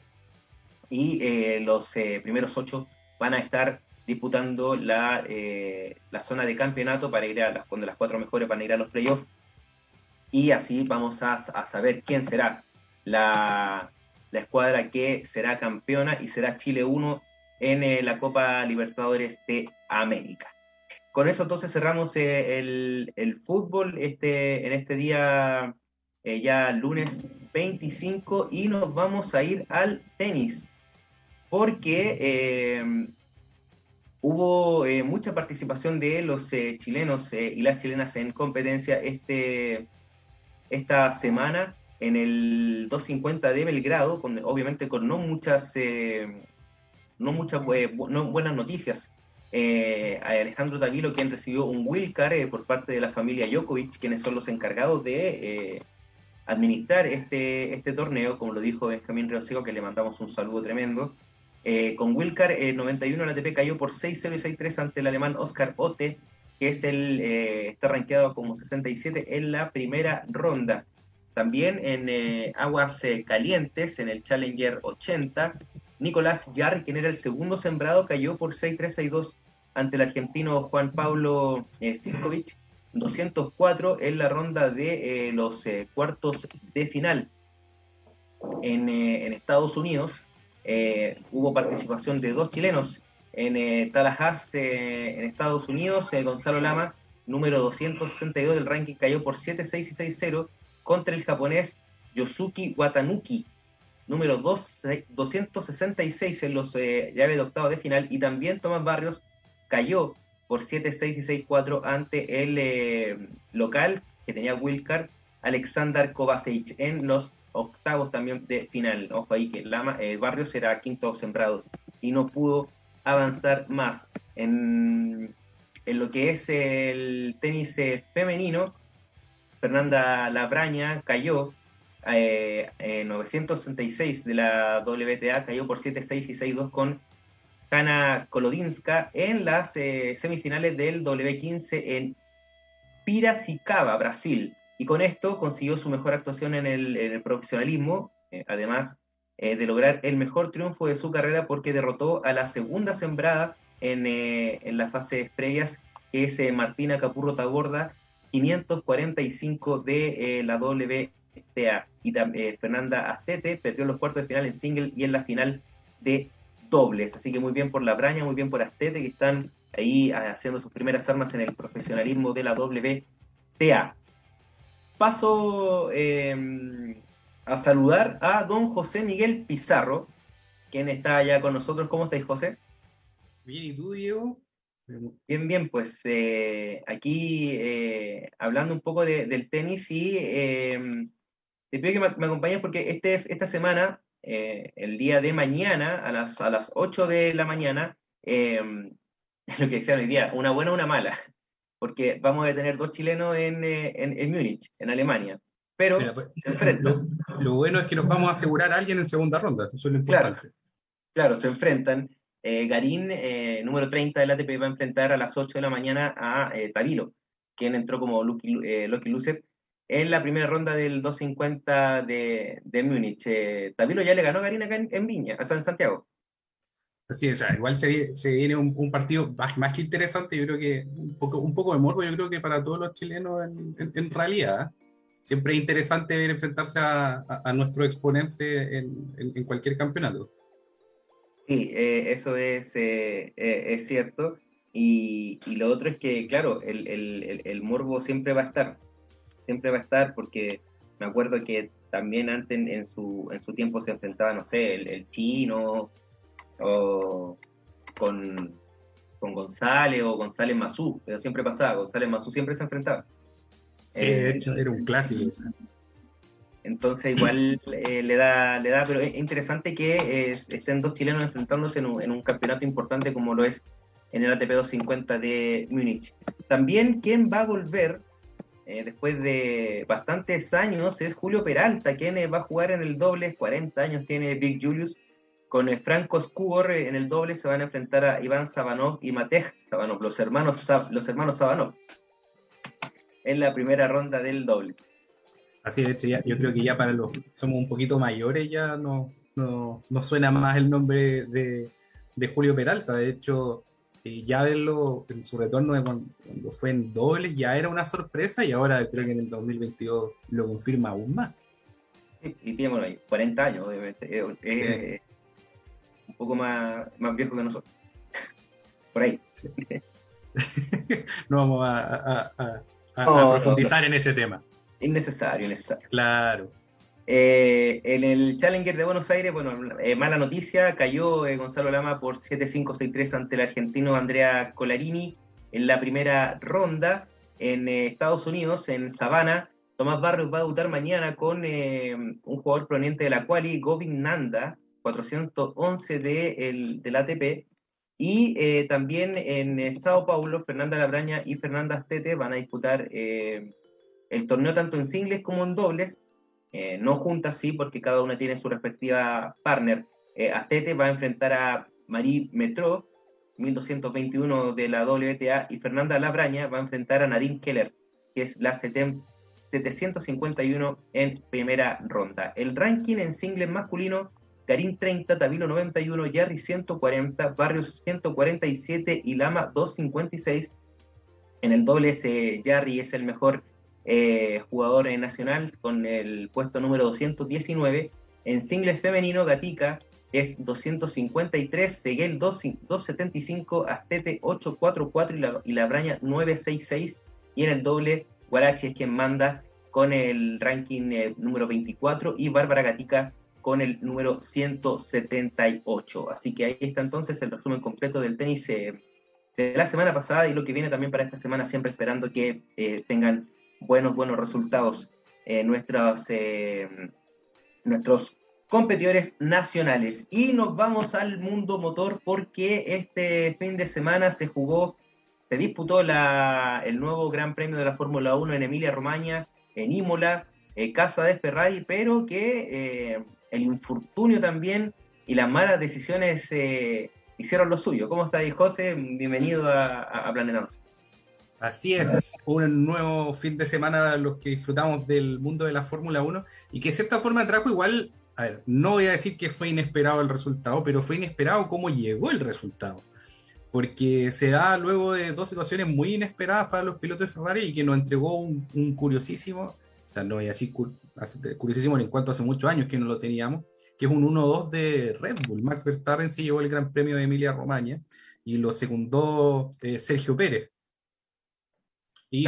Y los primeros 8 van a estar disputando la, eh, la zona de campeonato para ir a las, cuando las cuatro mejores van a ir a los playoffs. Y así vamos a, a saber quién será la, la, escuadra que será campeona y será Chile 1 en eh, la Copa Libertadores de América. Con eso entonces cerramos eh, el, el, fútbol este, en este día ya lunes 25 y nos vamos a ir al tenis porque Hubo eh, mucha participación de los eh, chilenos eh, y las chilenas en competencia este, esta semana en el 250 de Belgrado, obviamente con no muchas no muchas no buenas noticias. Alejandro Tavilo, quien recibió un Wilcar por parte de la familia Djokovic, quienes son los encargados de administrar este, este torneo, como lo dijo Benjamín Reosigo, que le mandamos un saludo tremendo. Eh, con Wilcar, el 91 la ATP cayó por 6-0 y 6-3 ante el alemán Oscar Otte, que es el, eh, está rankeado como 67 en la primera ronda. También en eh, aguas calientes, en el Challenger 80, Nicolás Jarry, quien era el segundo sembrado, cayó por 6-3-6-2 ante el argentino Juan Pablo Filkovic, 204 en la ronda de los cuartos de final. En, en Estados Unidos, eh, hubo participación de dos chilenos en eh, Tallahassee, en Estados Unidos. Eh, Gonzalo Lama, número 262 del ranking, cayó por 7-6 y 6-0 contra el japonés Yosuki Watanuki, número 2, 266 en los llaves de octavo de final. Y también Tomás Barrios cayó por 7-6 y 6-4 ante el local que tenía Wilcar, Alexander Kovacic, en los octavos también de final. Ojo ahí que Lama, eh, Barrios será quinto sembrado y no pudo avanzar más. En, en lo que es el tenis eh, femenino, Fernanda Labraña cayó eh, en 966 de la WTA, cayó por 7-6 y 6-2 con Hanna Kolodinska en las eh, semifinales del W15 en Piracicaba, Brasil y con esto consiguió su mejor actuación en el, profesionalismo, eh, además eh, de lograr el mejor triunfo de su carrera porque derrotó a la segunda sembrada en, eh, en las fases previas, que es Martina Capurro Taborda, 545 de la WTA. Y Fernanda Astete perdió los cuartos de final en single y en la final de dobles. Así que muy bien por la Braña, muy bien por Astete, que están ahí haciendo sus primeras armas en el profesionalismo de la WTA paso em, a saludar a don José Miguel Pizarro, quien está allá con nosotros. ¿Cómo estáis, José? Bien, ¿y tú, Diego? Bien, bien, pues eh, aquí eh, hablando un poco del tenis y em, te pido que me, acompañes porque este, esta semana, eh, el día de mañana, a las, a las 8 de la mañana, em, lo que decía hoy día, una buena o una mala porque vamos a tener dos chilenos en, eh, en, Múnich, en Alemania. Pero pues, se enfrentan. Lo, bueno es que nos vamos a asegurar a alguien en segunda ronda, eso es lo importante. Claro, se enfrentan. Eh, Garín, eh, número 30 del ATP, va a enfrentar a las 8 de la mañana a Tavilo, quien entró como Lucky, Lucky Loser en la primera ronda del 250 de, de Múnich. Tavilo ya le ganó a Garín acá en, Viña, o sea, en Santiago. Sí, o sea, igual se, se viene un, partido más, que interesante, yo creo que un poco, un poco de morbo, yo creo que para todos los chilenos en, en, realidad. Siempre es interesante ver enfrentarse a, a, nuestro exponente en, en, cualquier campeonato. Sí, eh, eso es, eh, eh, es cierto. Y, y, lo otro es que, claro, el, el, el, morbo siempre va a estar. Siempre va a estar porque me acuerdo que también antes en su, en su tiempo se enfrentaba, no sé, el, chino, o con, con González o González Mazú, pero siempre pasaba, González Mazú siempre se enfrentaba. Sí, de eh, hecho era un clásico. Entonces igual eh, le da, le da, pero es interesante que estén dos chilenos enfrentándose en un, campeonato importante como lo es en el ATP 250 de Múnich. También quien va a volver eh, después de bastantes años es Julio Peralta, quien va a jugar en el doble, 40 años tiene Big Julius, con el Franco Skugor en el doble se van a enfrentar a Iván Sabanov y Matej Sabanov, los hermanos, los hermanos Sabanov, en la primera ronda del doble. Así de hecho, ya, yo creo que ya para los somos un poquito mayores ya no, no, suena más el nombre de, Julio Peralta. De hecho, eh, ya verlo en su retorno de cuando, fue en doble ya era una sorpresa y ahora creo que en el 2022 lo confirma aún más. Sí, y ahí, 40 años, obviamente. Eh, un poco más, más viejo que nosotros. Por ahí. no vamos a, profundizar en ese tema. Innecesario, innecesario. Claro. Eh, en el Challenger de Buenos Aires, bueno, eh, mala noticia, cayó eh, Gonzalo Lama por 7-5-6-3 ante el argentino Andrea Colarini en la primera ronda en Estados Unidos, en Savannah. Tomás Barrios va a debutar mañana con un jugador proveniente de la Quali, Govin Nanda, 411 de el, del ATP. Y eh, también en eh, Sao Paulo, Fernanda Labraña y Fernanda Astete van a disputar el torneo tanto en singles como en dobles. no juntas, sí, porque cada una tiene su respectiva partner. Astete va a enfrentar a Marie Metro, 1221 de la WTA, y Fernanda Labraña va a enfrentar a Nadine Keller, que es la 751 en primera ronda. El ranking en singles masculino, Karim 30, Tabilo 91, Jerry 140, Barrios 147 y Lama 256. En el doble ese Jarry es el mejor eh, jugador nacional con el puesto número 219. En singles femenino, Gatica es 253, Seguel 275, Astete 844 y la, y la Braña 966. Y en el doble, Guarachi es quien manda con el ranking eh, número 24 y Bárbara Gatica con el número 178. Así que ahí está entonces el resumen completo del tenis eh, de la semana pasada y lo que viene también para esta semana, siempre esperando que eh, tengan buenos, buenos resultados nuestros, nuestros competidores nacionales. Y nos vamos al mundo motor porque este fin de semana se jugó, se disputó la, el nuevo Gran Premio de la Fórmula 1 en Emilia Romagna, en Imola, eh, casa de Ferrari, pero que eh, el infortunio también y las malas decisiones eh, hicieron lo suyo. ¿Cómo está ahí, José? Bienvenido a, a Planeta Así es, un nuevo fin de semana los que disfrutamos del mundo de la Fórmula 1 y que de cierta forma trajo igual a ver, no voy a decir que fue inesperado el resultado, pero fue inesperado cómo llegó el resultado. Porque se da luego de dos situaciones muy inesperadas para los pilotos de Ferrari y que nos entregó un, curiosísimo, o sea, no voy a decir curiosísimo en cuanto hace muchos años que no lo teníamos, que es un 1-2 de Red Bull. Max Verstappen se llevó el Gran Premio de Emilia Romagna y lo secundó eh, Sergio Pérez. Y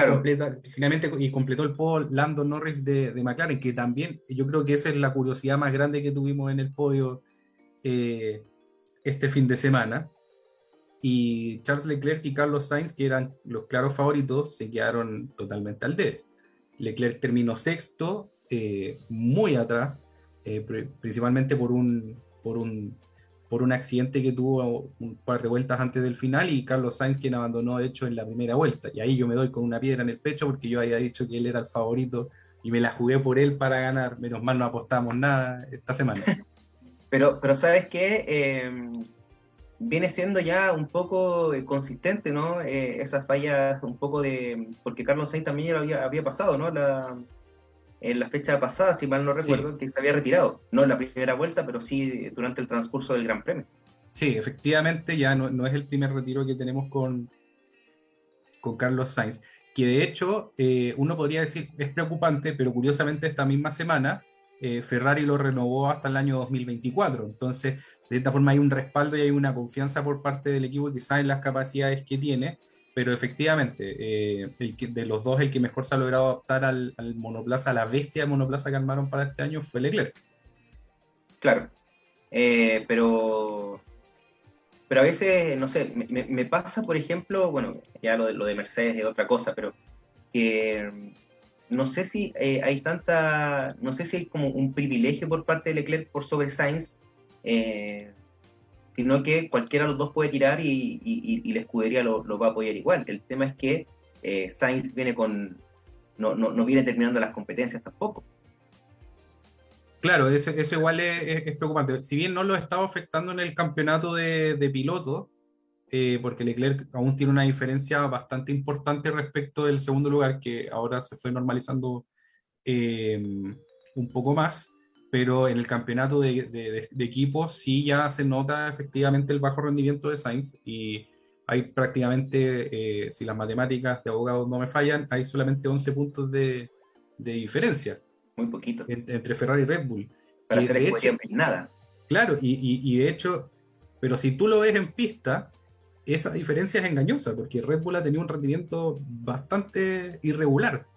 finalmente y completó el podio Lando Norris de, de, McLaren, que también yo creo que esa es la curiosidad más grande que tuvimos en el podio eh, este fin de semana. Y Charles Leclerc y Carlos Sainz, que eran los claros favoritos, se quedaron totalmente al dedo. Leclerc terminó sexto, eh, muy atrás, eh, principalmente por un, por un por un accidente que tuvo un par de vueltas antes del final y Carlos Sainz quien abandonó de hecho en la primera vuelta. Y ahí yo me doy con una piedra en el pecho porque yo había dicho que él era el favorito y me la jugué por él para ganar. Menos mal no apostamos nada esta semana. Pero, pero sabes que em, viene siendo ya un poco eh, consistente, ¿no? Eh, esas fallas un poco de... Porque Carlos Sainz también había, había pasado, ¿no? La, en la fecha pasada, si mal no recuerdo, que se había retirado. No en la primera vuelta, pero sí durante el transcurso del Gran Premio. Sí, efectivamente, ya no, es el primer retiro que tenemos con, con Carlos Sainz. Que de hecho, eh, uno podría decir es preocupante, pero curiosamente esta misma semana eh, Ferrari lo renovó hasta el año 2024. Entonces, de esta forma hay un respaldo y hay una confianza por parte del equipo que sabe las capacidades que tiene pero efectivamente, eh, el de los dos, el que mejor se ha logrado adaptar al, monoplaza, a la bestia de monoplaza que armaron para este año fue Leclerc. Claro, eh, pero, pero a veces, no sé, me, pasa, por ejemplo, bueno, ya lo de, lo de Mercedes es otra cosa, pero que no sé si eh, hay tanta, no sé si hay como un privilegio por parte de Leclerc por sobre Sainz, sino que cualquiera de los dos puede tirar y, la escudería lo, va a apoyar igual. El tema es que eh, Sainz viene con no, viene terminando las competencias tampoco. Claro, eso, igual es, preocupante. Si bien no lo estaba afectando en el campeonato de, de pilotos, eh, porque Leclerc aún tiene una diferencia bastante importante respecto del segundo lugar, que ahora se fue normalizando eh, un poco más pero en el campeonato de, equipos sí ya se nota efectivamente el bajo rendimiento de Sainz y hay prácticamente, eh, si las matemáticas de abogados no me fallan, hay solamente 11 puntos de, diferencia. Muy poquito. entre Ferrari y Red Bull. Para hacer hecho, nada. Claro, y, y, de hecho, pero si tú lo ves en pista, esa diferencia es engañosa, porque Red Bull ha tenido un rendimiento bastante irregular.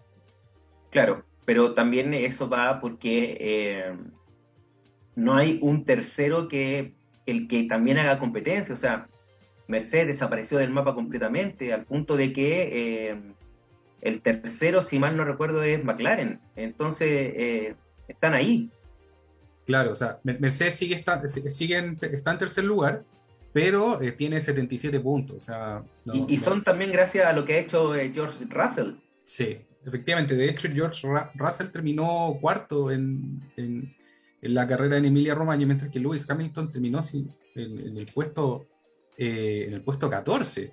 Claro, pero también eso va porque eh, no hay un tercero que el que también haga competencia, o sea, Mercedes desapareció del mapa completamente, al punto de que eh, el tercero, si mal no recuerdo, es McLaren, entonces eh, están ahí. Claro, o sea, Mercedes sigue, está, sigue en, está en tercer lugar, pero eh, tiene 77 puntos. O sea, y, son también gracias a lo que ha hecho George Russell. Sí, efectivamente. De hecho, George Russell terminó cuarto en, en, la carrera en Emilia Romagna, mientras que Lewis Hamilton terminó en, en el puesto eh, en el puesto 14.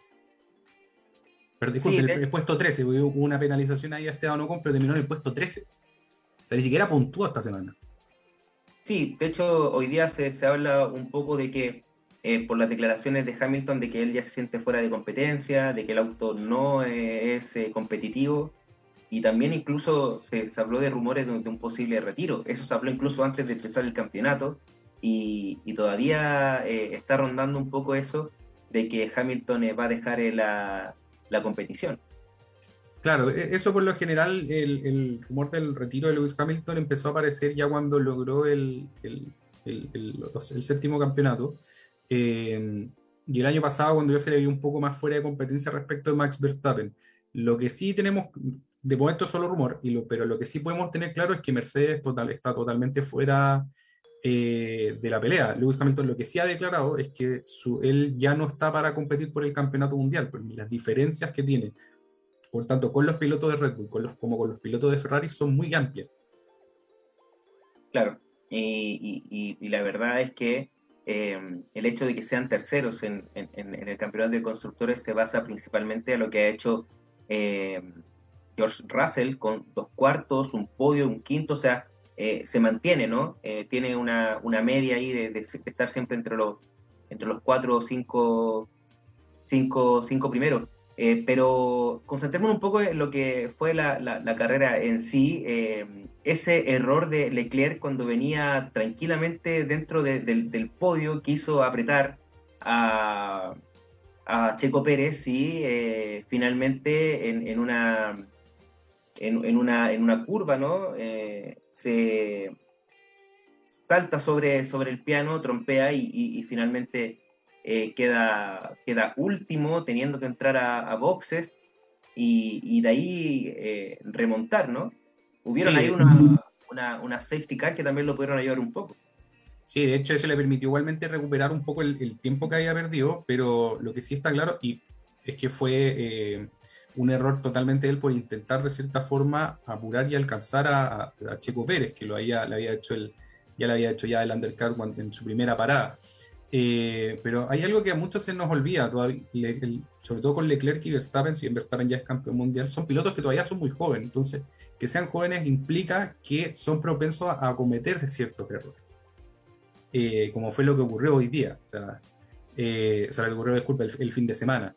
Pero disculpe, el, puesto 13, hubo una penalización ahí a Esteban Ocon, pero terminó en el puesto 13. O sea, ni siquiera puntuó esta semana. Sí, de hecho, hoy día se, se habla un poco de que, eh, por las declaraciones de Hamilton, de que él ya se siente fuera de competencia, de que el auto no eh, es competitivo, y también incluso se, se habló de rumores de, un posible retiro. Eso se habló incluso antes de empezar el campeonato, y, todavía eh, está rondando un poco eso de que Hamilton eh, va a dejar eh, la, la, competición. Claro, e, eso por lo general, el, rumor del retiro de Lewis Hamilton empezó a aparecer ya cuando logró el, el, el séptimo campeonato. y el año pasado, cuando ya se le vio un poco más fuera de competencia respecto de Max Verstappen. Lo que sí tenemos, de momento solo rumor, y lo, pero lo que sí podemos tener claro es que Mercedes está totalmente fuera eh, de la pelea. Lewis Hamilton lo que sí ha declarado es que su, él ya no está para competir por el campeonato mundial, las diferencias que tiene, por tanto, con los pilotos de Red Bull como con los pilotos de Ferrari son muy amplias. Claro, y, la verdad es que eh, el hecho de que sean terceros en, el campeonato de constructores se basa principalmente a lo que ha hecho eh, George Russell con dos cuartos, un podio, un quinto, o sea, eh, se mantiene, ¿no? Eh, tiene una, una, media ahí de, estar siempre entre los, entre los cuatro o cinco, cinco, cinco primeros. Eh, pero concentrémonos un poco en lo que fue la, la, carrera en sí. ese error de Leclerc cuando venía tranquilamente dentro del podio, quiso apretar a, a Checo Pérez y finalmente en, en una, en, en, una, en una curva, ¿no? se salta sobre, sobre el piano, trompea y, finalmente eh, queda, queda último teniendo que entrar a, boxes y, de ahí eh, remontar, ¿no? Hubieron ahí una, una, safety car que también lo pudieron ayudar un poco. Sí, de hecho eso le permitió igualmente recuperar un poco el, tiempo que había perdido, pero lo que sí está claro y es que fue eh, un error totalmente él por intentar de cierta forma apurar y alcanzar a, Checo Pérez, que lo había, le había hecho el, ya le había hecho ya el undercut en su primera parada. Eh, pero hay algo que a muchos se nos olvida, todavía, sobre todo con Leclerc y Verstappen, si Verstappen ya es campeón mundial, son pilotos que todavía son muy jóvenes, entonces que sean jóvenes implica que son propensos a, cometer ciertos errores, eh, como fue lo que ocurrió hoy día, o sea, eh, lo que ocurrió, disculpa, el, el fin de semana.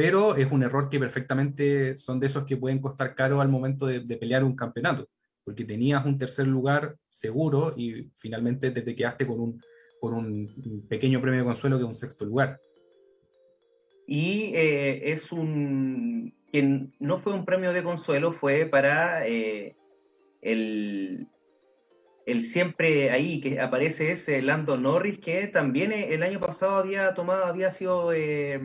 Pero es un error que perfectamente son de esos que pueden costar caro al momento de, pelear un campeonato, porque tenías un tercer lugar seguro y finalmente te, quedaste con un, con un pequeño premio de consuelo que es un sexto lugar. Y eh, es un. que no fue un premio de consuelo, fue para eh, el, el siempre ahí que aparece ese Lando Norris, que también el año pasado había tomado, había sido eh,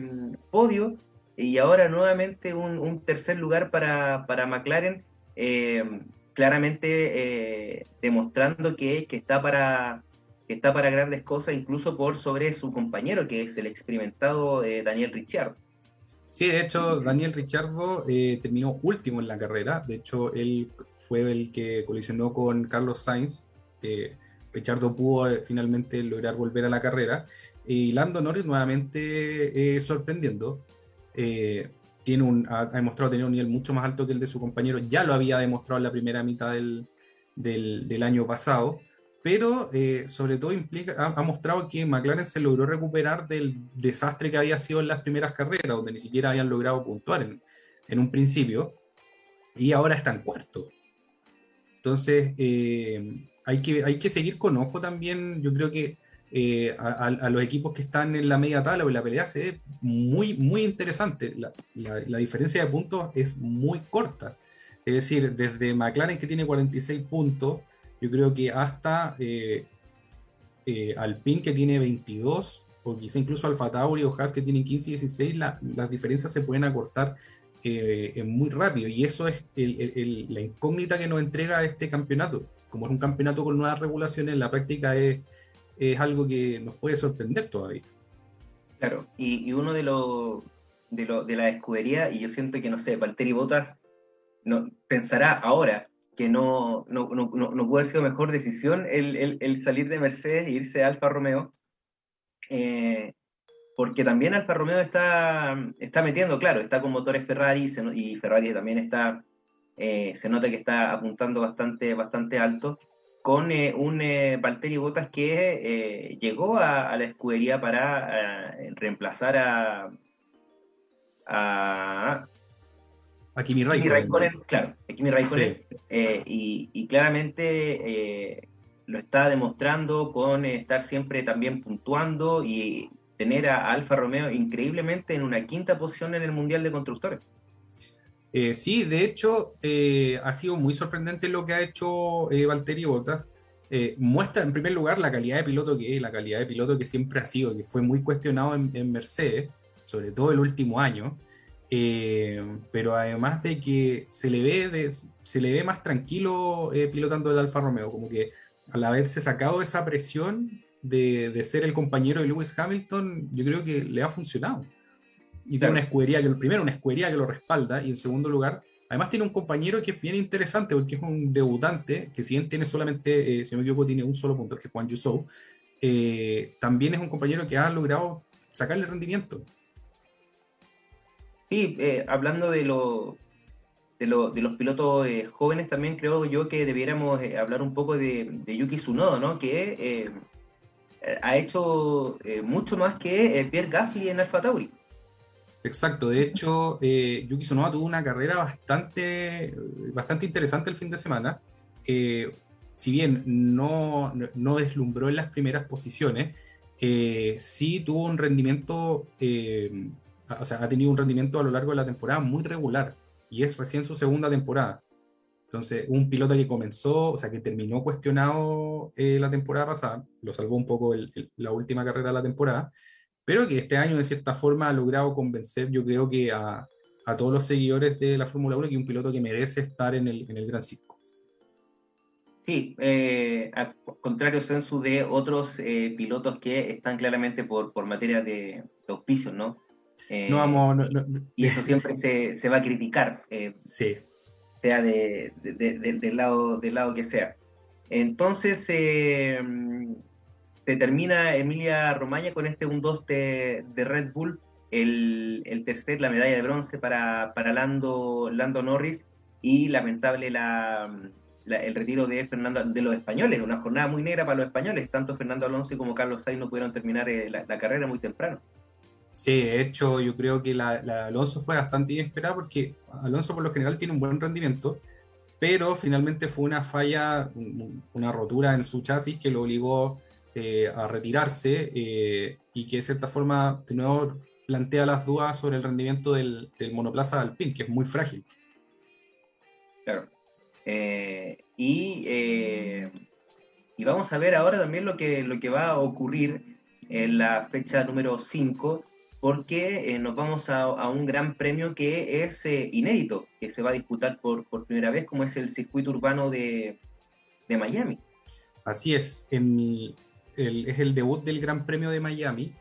podio y ahora nuevamente un, tercer lugar para, para McLaren, eh, claramente eh, demostrando que, está para, está para grandes cosas, incluso por sobre su compañero, que es el experimentado eh, Daniel Ricciardo. Sí, de hecho, Daniel Ricciardo terminó último en la carrera. De hecho, él fue el que colisionó con Carlos Sainz. Ricciardo pudo finalmente lograr volver a la carrera. Y Lando Norris nuevamente sorprendiendo. Eh, tiene un, ha, demostrado tener un nivel mucho más alto que el de su compañero, ya lo había demostrado en la primera mitad del, del, año pasado, pero eh, sobre todo implica, ha, mostrado que McLaren se logró recuperar del desastre que había sido en las primeras carreras, donde ni siquiera habían logrado puntuar en, en un principio, y ahora está en cuarto. Entonces, eh, hay, que, hay que seguir con ojo también, yo creo que eh, a, los equipos que están en la media tabla o en la pelea se ve muy, muy interesante. La, la, diferencia de puntos es muy corta. Es decir, desde McLaren que tiene 46 puntos, yo creo que hasta eh, eh, Alpine que tiene 22, o quizá incluso Alfa Tauri o Haas que tienen 15 y 16, las diferencias se pueden acortar muy rápido. Y eso es la incógnita que nos entrega este campeonato como es un campeonato con nuevas regulaciones, la práctica es, es algo que nos puede sorprender todavía. Claro, y, uno de los de, lo, de la escudería, y yo siento que, no sé, Valtteri Bottas no, pensará ahora que no, no, no, no, puede haber sido mejor decisión el, el, salir de Mercedes e irse a Alfa Romeo. Eh, porque también Alfa Romeo está, está metiendo, claro, está con motores Ferrari y Ferrari también está, eh, se nota que está apuntando bastante, bastante alto, con eh, un eh, Valtteri Bottas que llegó a, la escudería para reemplazar a, a, a Kimi Raikkonen. claro, a Kimi Raikkonen, y, y, claramente lo está demostrando con estar siempre también puntuando y tener a Alfa Romeo increíblemente en una quinta posición en el Mundial de Constructores. Eh, sí, de hecho, eh, ha sido muy sorprendente lo que ha hecho eh, Valtteri Bottas. Eh, muestra en primer lugar la calidad de piloto que es, la calidad de piloto que siempre ha sido, que fue muy cuestionado en, Mercedes, sobre todo el último año. pero además de que se le ve, se le ve más tranquilo pilotando el Alfa Romeo, como que al haberse sacado esa presión, de, ser el compañero de Lewis Hamilton, yo creo que le ha funcionado. Y tiene una escudería que, primero, una escudería que lo respalda, y en segundo lugar, además tiene un compañero que es bien interesante, porque es un debutante, que si bien tiene solamente, eh, si no me equivoco, tiene un solo punto, que es Juan Yusou, eh, también es un compañero que ha logrado sacarle rendimiento. Sí, eh, hablando de, lo, de, de, los pilotos jóvenes, también creo yo que debiéramos hablar un poco de, de Yuki Tsunoda, ¿no? Que ha hecho mucho más que Pierre Gasly en Alfa Tauri. Exacto, de hecho, eh, Yuki Tsunoda tuvo una carrera bastante, bastante interesante el fin de semana. si bien no, no, deslumbró en las primeras posiciones, sí tuvo un rendimiento, o sea, ha tenido un rendimiento a lo largo de la temporada muy regular y es recién su segunda temporada. Entonces, un piloto que comenzó, o sea, que terminó cuestionado eh, la temporada pasada, lo salvó un poco la última carrera de la temporada, pero que este año de cierta forma ha logrado convencer, yo creo que a, todos los seguidores de la Fórmula 1 que es un piloto que merece estar en el, en el Gran Circo. Sí, eh, al contrario censo de otros eh, pilotos que están claramente por, por materia de, auspicios, ¿no? no vamos, y eso siempre se, se va a criticar. sí sea de, del, lado, del lado que sea. Entonces eh, se termina Emilia Romagna con este 1-2 de, Red Bull, el, tercer, la medalla de bronce para, para Lando, Lando Norris y lamentable la, el retiro de Fernando de los españoles, una jornada muy negra para los españoles, tanto Fernando Alonso como Carlos Sainz no pudieron terminar eh, la, carrera muy temprano. Sí, de hecho yo creo que la, Alonso fue bastante inesperada porque Alonso por lo general tiene un buen rendimiento, pero finalmente fue una falla, una rotura en su chasis que lo obligó eh, a retirarse eh, y que de cierta forma de nuevo plantea las dudas sobre el rendimiento del, monoplaza Alpine, que es muy frágil. Claro. Eh, y, y, vamos a ver ahora también lo que, lo que va a ocurrir en la fecha número 5 porque nos vamos a, un gran premio que es inédito, que se va a disputar por, por, primera vez, como es el circuito urbano de, de Miami. Así es, en es el debut del Gran Premio de Miami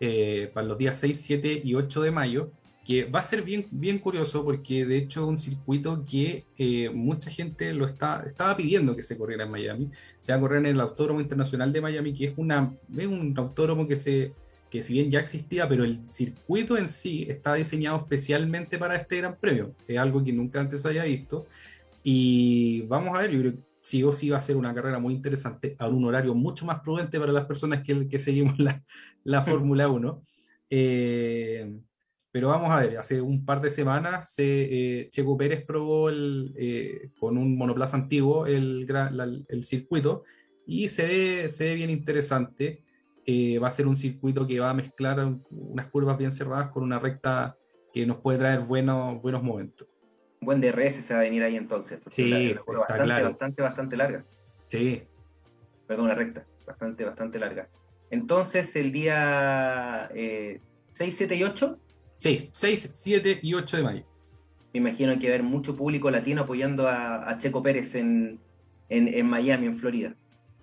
eh, para los días 6, 7 y 8 de mayo, que va a ser bien, bien curioso porque de hecho es un circuito que mucha gente lo está, estaba pidiendo que se corriera en Miami. Se va a correr en el Autódromo Internacional de Miami, que es, una, es un autódromo que se que si bien ya existía, pero el circuito en sí está diseñado especialmente para este Gran Premio. Es algo que nunca antes haya visto. Y vamos a ver, yo creo que sí o sí va a ser una carrera muy interesante, a un horario mucho más prudente para las personas que, que seguimos la, la Fórmula 1. Eh, pero vamos a ver, hace un par de semanas eh, Checo Pérez probó el, eh, con un monoplaza antiguo el, el circuito y se ve, se ve bien interesante. Eh, va a ser un circuito que va a mezclar unas curvas bien cerradas con una recta que nos puede traer buenos, buenos momentos. Buen DRS se va a venir ahí entonces. Sí, bastante, bastante, bastante larga. Sí. Perdón, una recta, bastante, bastante larga. Entonces, el día 6, 7 y 8. Sí, 6, 7 y 8 de mayo. Me imagino que va a haber mucho público latino apoyando a, Checo Pérez en, en, Miami, en Florida.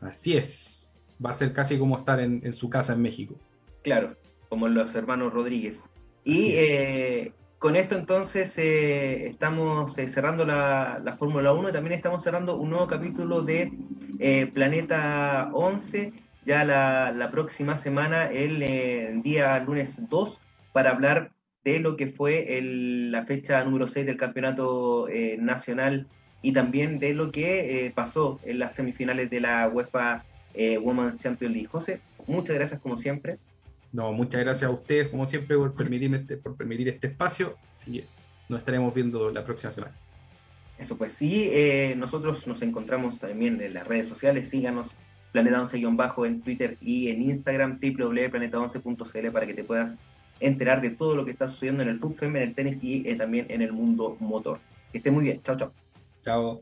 Así es. Va a ser casi como estar en, su casa en México. Claro, como los hermanos Rodríguez. Y eh, con esto entonces eh, estamos eh, cerrando la, la Fórmula 1 y también estamos cerrando un nuevo capítulo de Planeta 11 ya la, próxima semana, el día lunes 2, para hablar de lo que fue el, la fecha número 6 del campeonato nacional y también de lo que eh, pasó en las semifinales de la UEFA eh, Women's Champions League. José, muchas gracias como siempre. No, muchas gracias a ustedes como siempre por permitirme este, por permitir este espacio. Así nos estaremos viendo la próxima semana. Eso pues sí, eh, nosotros nos encontramos también en las redes sociales, síganos Planeta 11-bajo en Twitter y en Instagram, www.planeta11.cl para que te puedas enterar de todo lo que está sucediendo en el fútbol, en el tenis y también en el mundo motor. Que esté muy bien, chao, chao. Chao.